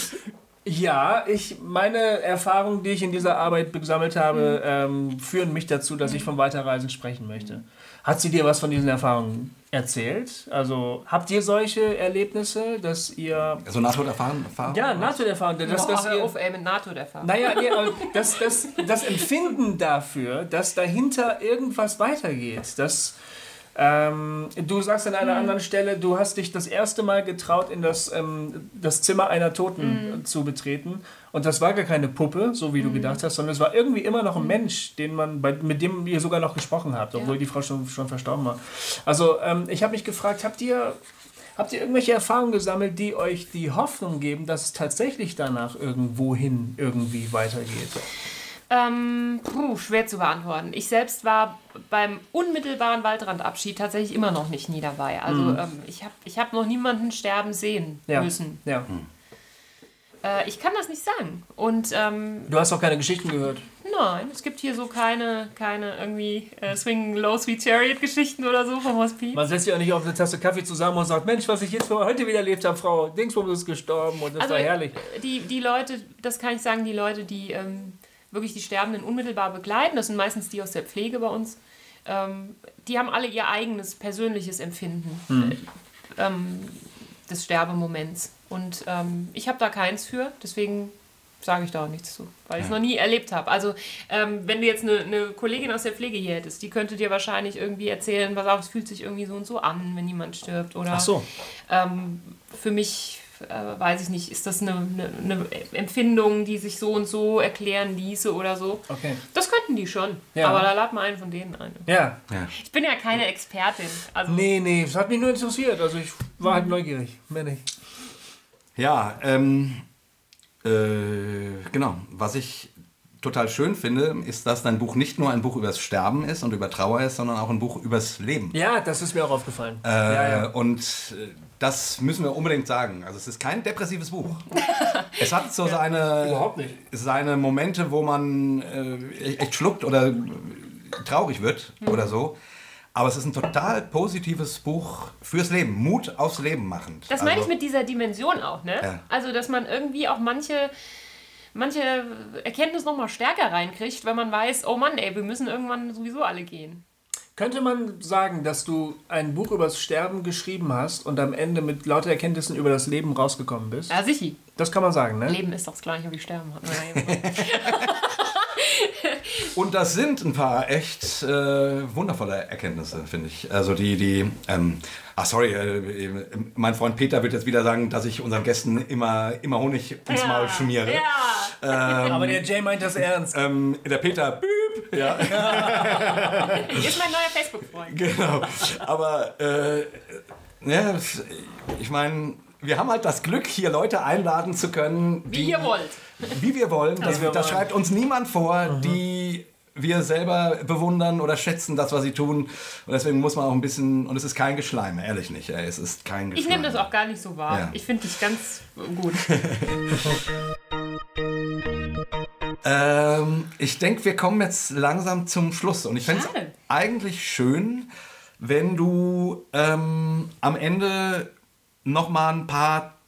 ja, ich, meine Erfahrungen, die ich in dieser Arbeit gesammelt habe, ähm, führen mich dazu, dass ich vom Weiterreisen sprechen möchte. Hat sie dir was von diesen Erfahrungen erzählt? Also habt ihr solche Erlebnisse, dass ihr... So Nahtoderfahrung? Erfahrung? Ja, NATO-Erfahrungen, Boah, dass ihr... auf, ey, mit NATO der Fall. Naja, nee, aber das, das, das Empfinden dafür, dass dahinter irgendwas weitergeht, dass ähm, du sagst an einer anderen Stelle, du hast dich das erste Mal getraut, in das, ähm, das Zimmer einer Toten zu betreten. Und das war gar keine Puppe, so wie du gedacht hast, sondern es war irgendwie immer noch ein Mensch, den man, bei, mit dem ihr sogar noch gesprochen habt, obwohl Ja. die Frau schon, schon verstorben war. Also ähm, ich habe mich gefragt, habt ihr, habt ihr irgendwelche Erfahrungen gesammelt, die euch die Hoffnung geben, dass es tatsächlich danach irgendwohin irgendwie weitergeht? Ähm, puh, schwer zu beantworten. Ich selbst war beim unmittelbaren Waldrandabschied tatsächlich immer noch nicht nie dabei. Also ähm, ich habe ich hab noch niemanden sterben sehen Mhm. Ja. müssen. Ja. Äh, ich kann das nicht sagen. Und ähm, Du hast auch keine Geschichten gehört. nein, es gibt hier so keine, keine irgendwie äh, Swing Low Sweet Chariot Geschichten oder so vom Hospiz. Man setzt sich auch nicht auf eine Tasse Kaffee zusammen und sagt, Mensch, was ich jetzt heute wieder erlebt habe, Frau Dingsbum ist gestorben und das Also war herrlich. die, die Leute, das kann ich sagen, die Leute, die ähm, wirklich die Sterbenden unmittelbar begleiten, das sind meistens die aus der Pflege bei uns, ähm, die haben alle ihr eigenes persönliches Empfinden äh, ähm, des Sterbemoments. Und ähm, ich habe da keins für, deswegen sage ich da auch nichts zu, weil ich es noch nie erlebt habe. Also ähm, wenn du jetzt eine, eine Kollegin aus der Pflege hier hättest, die könnte dir wahrscheinlich irgendwie erzählen, was auch, es fühlt sich irgendwie so und so an, wenn jemand stirbt. Oder Ach so. ähm, für mich, äh, weiß ich nicht, ist das eine, eine, eine Empfindung, die sich so und so erklären ließe oder so. Okay. Das könnten die schon. Ja. Aber da lad mal einen von denen ein. Ja. Ja. Ich bin ja keine Expertin. Also Nee, nee, das hat mich nur interessiert. Also ich war halt neugierig. Mehr nicht. Ja, ähm, äh, genau. Was ich total schön finde, ist, dass dein Buch nicht nur ein Buch übers Sterben ist und über Trauer ist, sondern auch ein Buch übers Leben. Ja, das ist mir auch aufgefallen. Äh, ja, ja. Und äh, das müssen wir unbedingt sagen. Also es ist kein depressives Buch. es hat so seine, Überhaupt nicht. seine Momente, wo man äh, echt schluckt oder traurig wird oder so. Aber es ist ein total positives Buch fürs Leben. Mut aufs Leben machend. das meine Also- ich mit dieser Dimension auch, ne? Ja. Also, dass man irgendwie auch manche, manche Erkenntnis nochmal stärker reinkriegt, wenn man weiß, oh Mann, ey, wir müssen irgendwann sowieso alle gehen. Könnte man sagen, dass du ein Buch übers Sterben geschrieben hast und am Ende mit lauter Erkenntnissen über das Leben rausgekommen bist? Ja, sicher. Das kann man sagen, ne? Leben ist doch das gleiche wie Sterben. Ja. Und das sind ein paar echt äh, wundervolle Erkenntnisse, finde ich. Also die, die, ähm, ach sorry, äh, mein Freund Peter wird jetzt wieder sagen, dass ich unseren Gästen immer, immer Honig ins Maul schmiere. Ja. Aber der Jay meint das ernst. Ähm, der Peter, büb, ja, Ist mein neuer Facebook-Freund. genau. Aber äh, ja, ich meine, wir haben halt das Glück, hier Leute einladen zu können, Wie die, ihr wollt. wie wir wollen. Das, wir das schreibt uns niemand vor, die wir selber bewundern oder schätzen, das, was sie tun. Und deswegen muss man auch ein bisschen, und es ist kein Geschleime, ehrlich nicht. ey, Es ist kein Geschleime. Ich nehme das auch gar nicht so wahr. Ja. Ich finde dich ganz gut. Ähm, ich denke, wir kommen jetzt langsam zum Schluss. Und ich fände es eigentlich schön, wenn du ähm, am Ende noch mal ein paar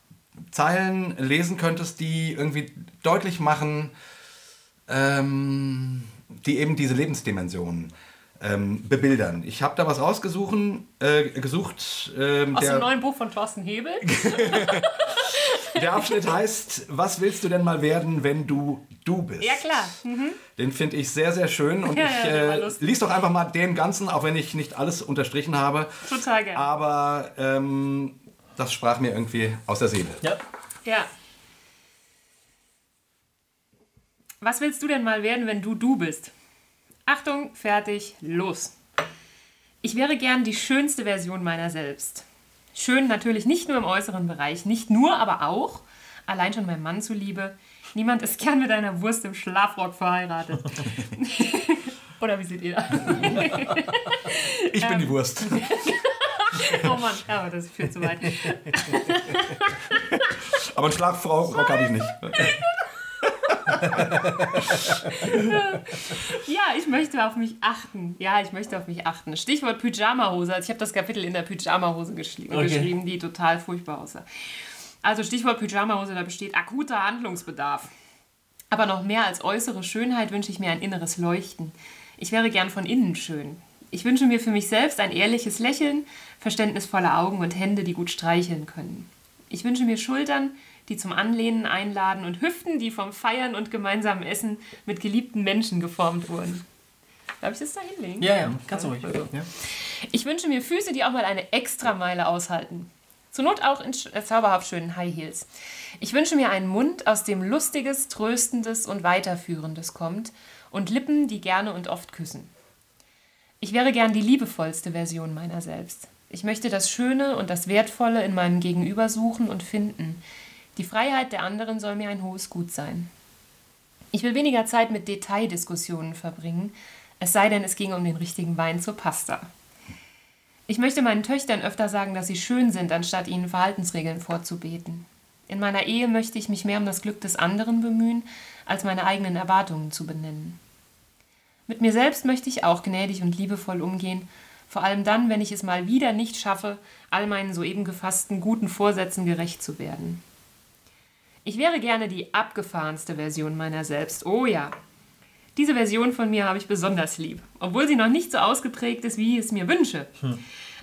Zeilen lesen könntest, die irgendwie deutlich machen, ähm, die eben diese Lebensdimension ähm, bebildern. Ich habe da was rausgesucht, äh, gesucht. Ähm, Aus der, dem neuen Buch von Thorsten Hebel. der Abschnitt heißt, was willst du denn mal werden, wenn du du bist? Ja, klar. Mhm. Den finde ich sehr, sehr schön und Ja, ich ja, äh, lies doch einfach mal den ganzen, auch wenn ich nicht alles unterstrichen habe. Total gerne. Aber ähm, das sprach mir irgendwie aus der Seele. Ja. Ja. Was willst du denn mal werden, wenn du du bist? Achtung, fertig, los. Ich wäre gern die schönste Version meiner selbst. Schön natürlich nicht nur im äußeren Bereich, nicht nur, aber auch, allein schon meinem Mann zuliebe, niemand ist gern mit einer Wurst im Schlafrock verheiratet. Oder wie seht ihr das? Ich Ähm. bin die Wurst. Oh Mann, aber das führt zu weit. Aber einen Schlafrock habe ich nicht. Ja, ich möchte auf mich achten. Ja, ich möchte auf mich achten. Stichwort Pyjama-Hose. Also ich habe das Kapitel in der Pyjama-Hose geschri Okay. geschrieben, die total furchtbar aussah. Also Stichwort Pyjama-Hose, da besteht akuter Handlungsbedarf. Aber noch mehr als äußere Schönheit wünsche ich mir ein inneres Leuchten. Ich wäre gern von innen schön. Ich wünsche mir für mich selbst ein ehrliches Lächeln, verständnisvolle Augen und Hände, die gut streicheln können. Ich wünsche mir Schultern, die zum Anlehnen einladen und Hüften, die vom Feiern und gemeinsamen Essen mit geliebten Menschen geformt wurden. Darf ich das da hinlegen? Ja, ja, kannst du ruhig. Ja. Ich wünsche mir Füße, die auch mal eine Extrameile aushalten. Zur Not auch in zauberhaft schönen High Heels. Ich wünsche mir einen Mund, aus dem Lustiges, Tröstendes und Weiterführendes kommt und Lippen, die gerne und oft küssen. Ich wäre gern die liebevollste Version meiner selbst. Ich möchte das Schöne und das Wertvolle in meinem Gegenüber suchen und finden. Die Freiheit der anderen soll mir ein hohes Gut sein. Ich will weniger Zeit mit Detaildiskussionen verbringen, es sei denn, es ging um den richtigen Wein zur Pasta. Ich möchte meinen Töchtern öfter sagen, dass sie schön sind, anstatt ihnen Verhaltensregeln vorzubeten. In meiner Ehe möchte ich mich mehr um das Glück des anderen bemühen, als meine eigenen Erwartungen zu benennen. Mit mir selbst möchte ich auch gnädig und liebevoll umgehen, vor allem dann, wenn ich es mal wieder nicht schaffe, all meinen soeben gefassten guten Vorsätzen gerecht zu werden. Ich wäre gerne die abgefahrenste Version meiner selbst. Oh ja. Diese Version von mir habe ich besonders lieb, obwohl sie noch nicht so ausgeprägt ist, wie ich es mir wünsche.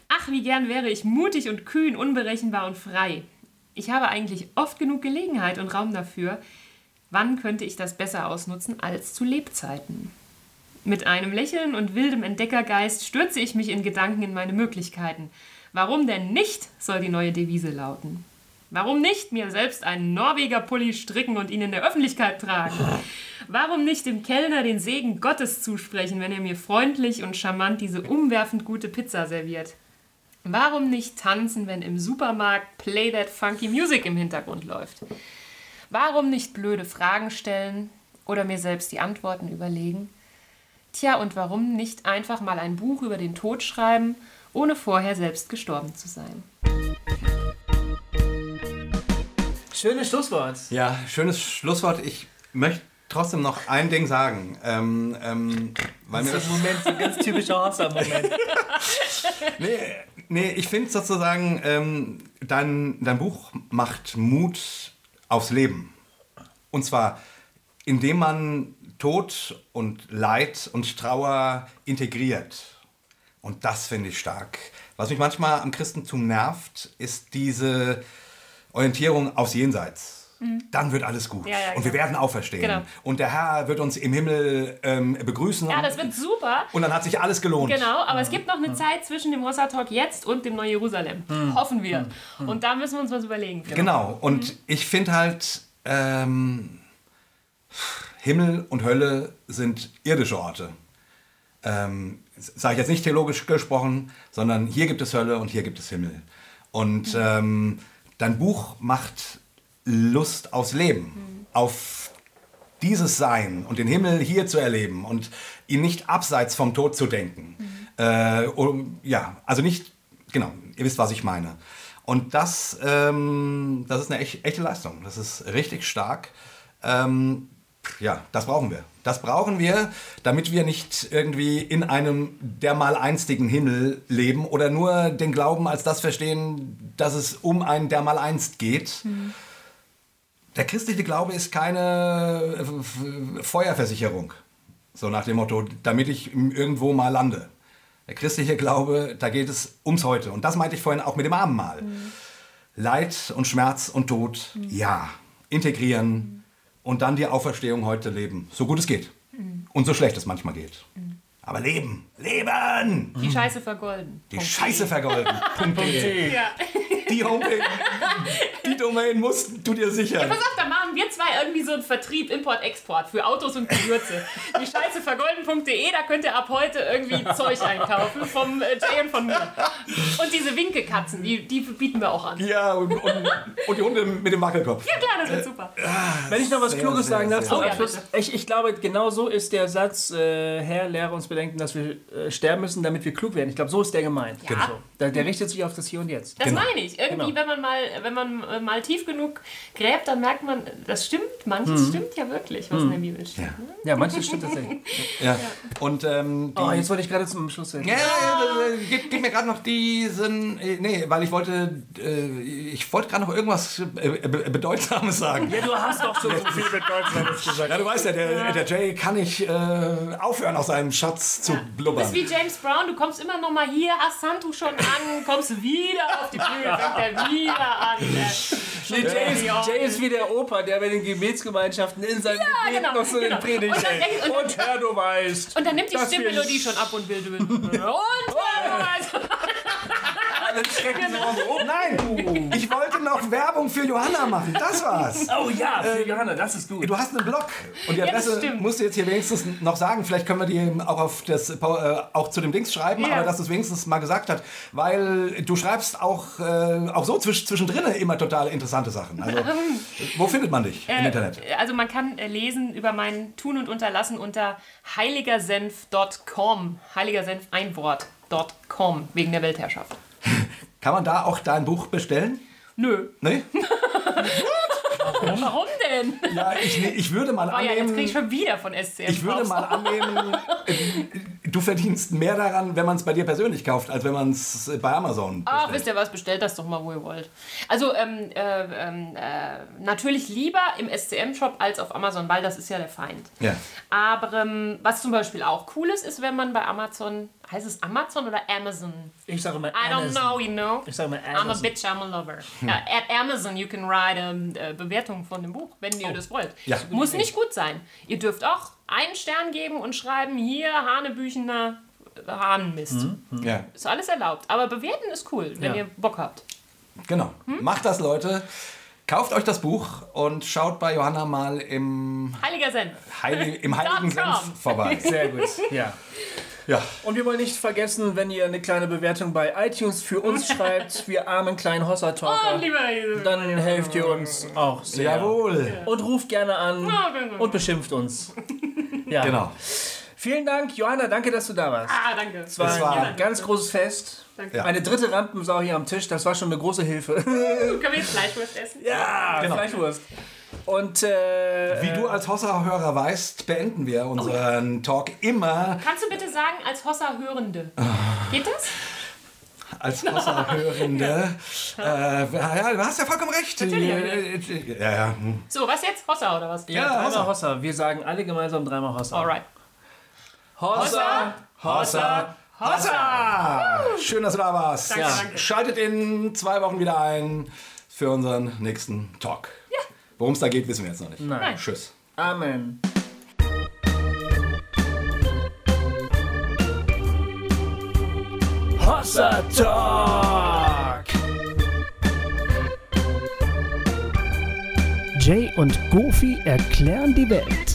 Ach, wie gern wäre ich mutig und kühn, unberechenbar und frei. Ich habe eigentlich oft genug Gelegenheit und Raum dafür. Wann könnte ich das besser ausnutzen als zu Lebzeiten? Mit einem Lächeln und wildem Entdeckergeist stürze ich mich in Gedanken in meine Möglichkeiten. Warum denn nicht, soll die neue Devise lauten. Warum nicht mir selbst einen Norweger Pulli stricken und ihn in der Öffentlichkeit tragen? Warum nicht dem Kellner den Segen Gottes zusprechen, wenn er mir freundlich und charmant diese umwerfend gute Pizza serviert? Warum nicht tanzen, wenn im Supermarkt Play That Funky Music im Hintergrund läuft? Warum nicht blöde Fragen stellen oder mir selbst die Antworten überlegen? Tja, und warum nicht einfach mal ein Buch über den Tod schreiben, ohne vorher selbst gestorben zu sein? Schönes Schlusswort. Ja, schönes Schlusswort. Ich möchte trotzdem noch ein Ding sagen. Ähm, ähm, weil mir Das das ist ein Moment, so ein ganz typischer Hossa-Moment. Nee, nee ich finde sozusagen, ähm, dein, dein Buch macht Mut aufs Leben. Und zwar, indem man Tod und Leid und Trauer integriert. Und das finde ich stark. Was mich manchmal am Christentum nervt, ist diese Orientierung aufs Jenseits. dann wird alles gut. Ja, ja, und wir genau. werden auferstehen. Genau. Und der Herr wird uns im Himmel ähm, begrüßen. Ja, das wird super. und dann hat sich alles gelohnt. Genau, aber es gibt noch eine Zeit zwischen dem Hossa Talk jetzt und dem Neu-Jerusalem. Hoffen wir. Und da müssen wir uns was überlegen. Genau. Und ich finde halt, ähm, Himmel und Hölle sind irdische Orte. Ähm, Sage ich jetzt nicht theologisch gesprochen, sondern hier gibt es Hölle und hier gibt es Himmel. Und ähm, dein Buch macht Lust aufs Leben, auf dieses Sein und den Himmel hier zu erleben und ihn nicht abseits vom Tod zu denken. Äh, um, ja, also nicht, genau, ihr wisst, was ich meine. Und das, ähm, das ist eine echt, echte Leistung. Das ist richtig stark. Ähm, ja, das brauchen wir. Das brauchen wir, damit wir nicht irgendwie in einem dermaleinstigen Himmel leben oder nur den Glauben als das verstehen, dass es um ein dermaleinst geht. Der christliche Glaube ist keine äh, Feuerversicherung. So nach dem Motto, damit ich irgendwo mal lande. Der christliche Glaube, da geht es ums Heute. Und das meinte ich vorhin auch mit dem Abendmahl. Leid und Schmerz und Tod, ja. Integrieren und dann die Auferstehung heute leben. So gut es geht. Und so schlecht es manchmal geht. Aber leben, leben! Die Scheiße vergolden. Die Punkt. Scheiße vergolden. .de. Ja. Die Homepage, die Domain musst du dir sichern. Pass auf, da machen wir zwei irgendwie so einen Vertrieb, Import, Export für Autos und Gewürze. Die Scheiße vergolden.de, da könnt ihr ab heute irgendwie Zeug einkaufen vom äh, Jay und von mir. Und diese Winkekatzen, die, die bieten wir auch an. Ja, und, und, und die Hunde mit dem Wackelkopf. Ja klar, das wird super. Wenn ich noch was Sehr, Kluges sehr, sagen darf Oh ja, ich, ich glaube, genau so ist der Satz, äh, Herr, lehre uns bedenken, dass wir äh, sterben müssen, damit wir klug werden. Ich glaube, so ist der gemeint. Ja. Genau. Der, der richtet sich auf das Hier und Jetzt. Das Genau. meine ich. Irgendwie, Genau. wenn man mal, wenn man äh, mal tief genug gräbt, dann merkt man, das stimmt. Manches stimmt ja wirklich, was in der Bibel steht. Ja. Ne? Ja, manches stimmt tatsächlich. Ja. Und ähm, die, Oh, jetzt wollte ich gerade zum Schluss sagen. Ja, ja, ja, gib, gib mir gerade noch diesen. äh, Nee, weil ich wollte. Äh, ich wollte gerade noch irgendwas äh, be- Bedeutsames sagen. Ja, du hast doch so viel Deutschland gesagt. Ja, du weißt ja, der, der Jay kann nicht äh, aufhören, aus seinem Schatz zu Du blubbern. bist wie James Brown, du kommst immer noch mal hier, hast Handtuch schon an, kommst wieder auf die Bühne, fängt er wieder an. Äh, Nee, Jay, ist, Ja. Jay ist wie der Opa, der bei den Gebetsgemeinschaften in seinem Gebet genau, noch so genau. den Predigt Und dann und dann- Und Herr, du weißt. Und dann nimmt die Stimmmelodie schon ab und will dünnen. Und äh, also, alle Schrecken Genau. oh, Nein, ich wollte noch Werbung für Johanna machen. Das war's. Oh ja, für Johanna, das ist gut. Du hast einen Blog und die das Adresse stimmt. musst du jetzt hier wenigstens noch sagen. Vielleicht können wir die auch auf das äh, auch zu dem Dings schreiben, Ja. aber dass du es wenigstens mal gesagt hast, weil du schreibst auch äh, auch so zwisch, zwischendrin immer total interessante Sachen. Also wo findet man dich im Internet? äh, also man kann äh, lesen über mein Tun und Unterlassen unter heiligersenf.com. Heiligersenf ein Wort.com wegen der Weltherrschaft. Kann man da auch dein Buch bestellen? Nö. Nee? Warum denn? Ja, ich, ich würde mal Oh ja, jetzt krieg ich annehmen. schon wieder von SCM. Ich würde mal annehmen, du verdienst mehr daran, wenn man es bei dir persönlich kauft, als wenn man es bei Amazon Ach, bestellt. wisst ihr was, bestellt das doch mal, wo ihr wollt. Also ähm, äh, ähm, äh, natürlich lieber im SCM-Shop als auf Amazon, weil das ist ja der Feind. Ja. Aber ähm, was zum Beispiel auch cool ist, ist, wenn man bei Amazon, heißt es Amazon oder Amazon? Ich sage immer I don't Amazon. know, you know. Ich sage immer I'm a Amazon. bitch, I'm a lover. Ja, at Amazon you can write ähm, äh, Bewertungen von dem Buch, wenn ihr das wollt. Ja. Muss nicht gut sein. Ihr dürft auch einen Stern geben und schreiben, hier Hanebüchener Hahnenmist. ja, Ist alles erlaubt. Aber bewerten ist cool, wenn Ja. ihr Bock habt. genau. Macht das, Leute. Kauft euch das Buch und schaut bei Johanna mal im, Heiliger Senf. Heili im Heiligen. Senf vorbei. Sehr gut, ja. Ja. Und wir wollen nicht vergessen, wenn ihr eine kleine Bewertung bei iTunes für uns schreibt, wir armen kleinen Oh, Hossa-Talker, lieber dann helft ihr uns auch sehr. Jawohl. Und ruft gerne an und beschimpft uns. Ja. Genau. Vielen Dank, Johanna, danke, dass du da warst. Ah, danke. Es war, Es war- ein ganz großes Fest. Danke. Eine dritte Rampensau hier am Tisch, das war schon eine große Hilfe. Können wir jetzt Fleischwurst essen? ja, Genau. Fleischwurst. Und äh, Wie du als Hossa-Hörer weißt, beenden wir unseren Talk immer Kannst du bitte sagen, als Hossa-Hörende? Geht das? als Hossa-Hörende. äh, ja, du hast ja vollkommen recht. Natürlich. Ja, ja. hm. So, was jetzt? Hossa oder was? ja, Ja, Hossa. Hossa. Wir sagen alle gemeinsam dreimal Hossa. Alright. Hossa, Hossa, Hossa! Schön, dass du da warst. Danke, Ja. danke. Schaltet in zwei Wochen wieder ein für unseren nächsten Talk. Worum es da geht, wissen wir jetzt noch nicht. Nein. Tschüss. Amen. Hossa Talk! Jay und Goofy erklären die Welt.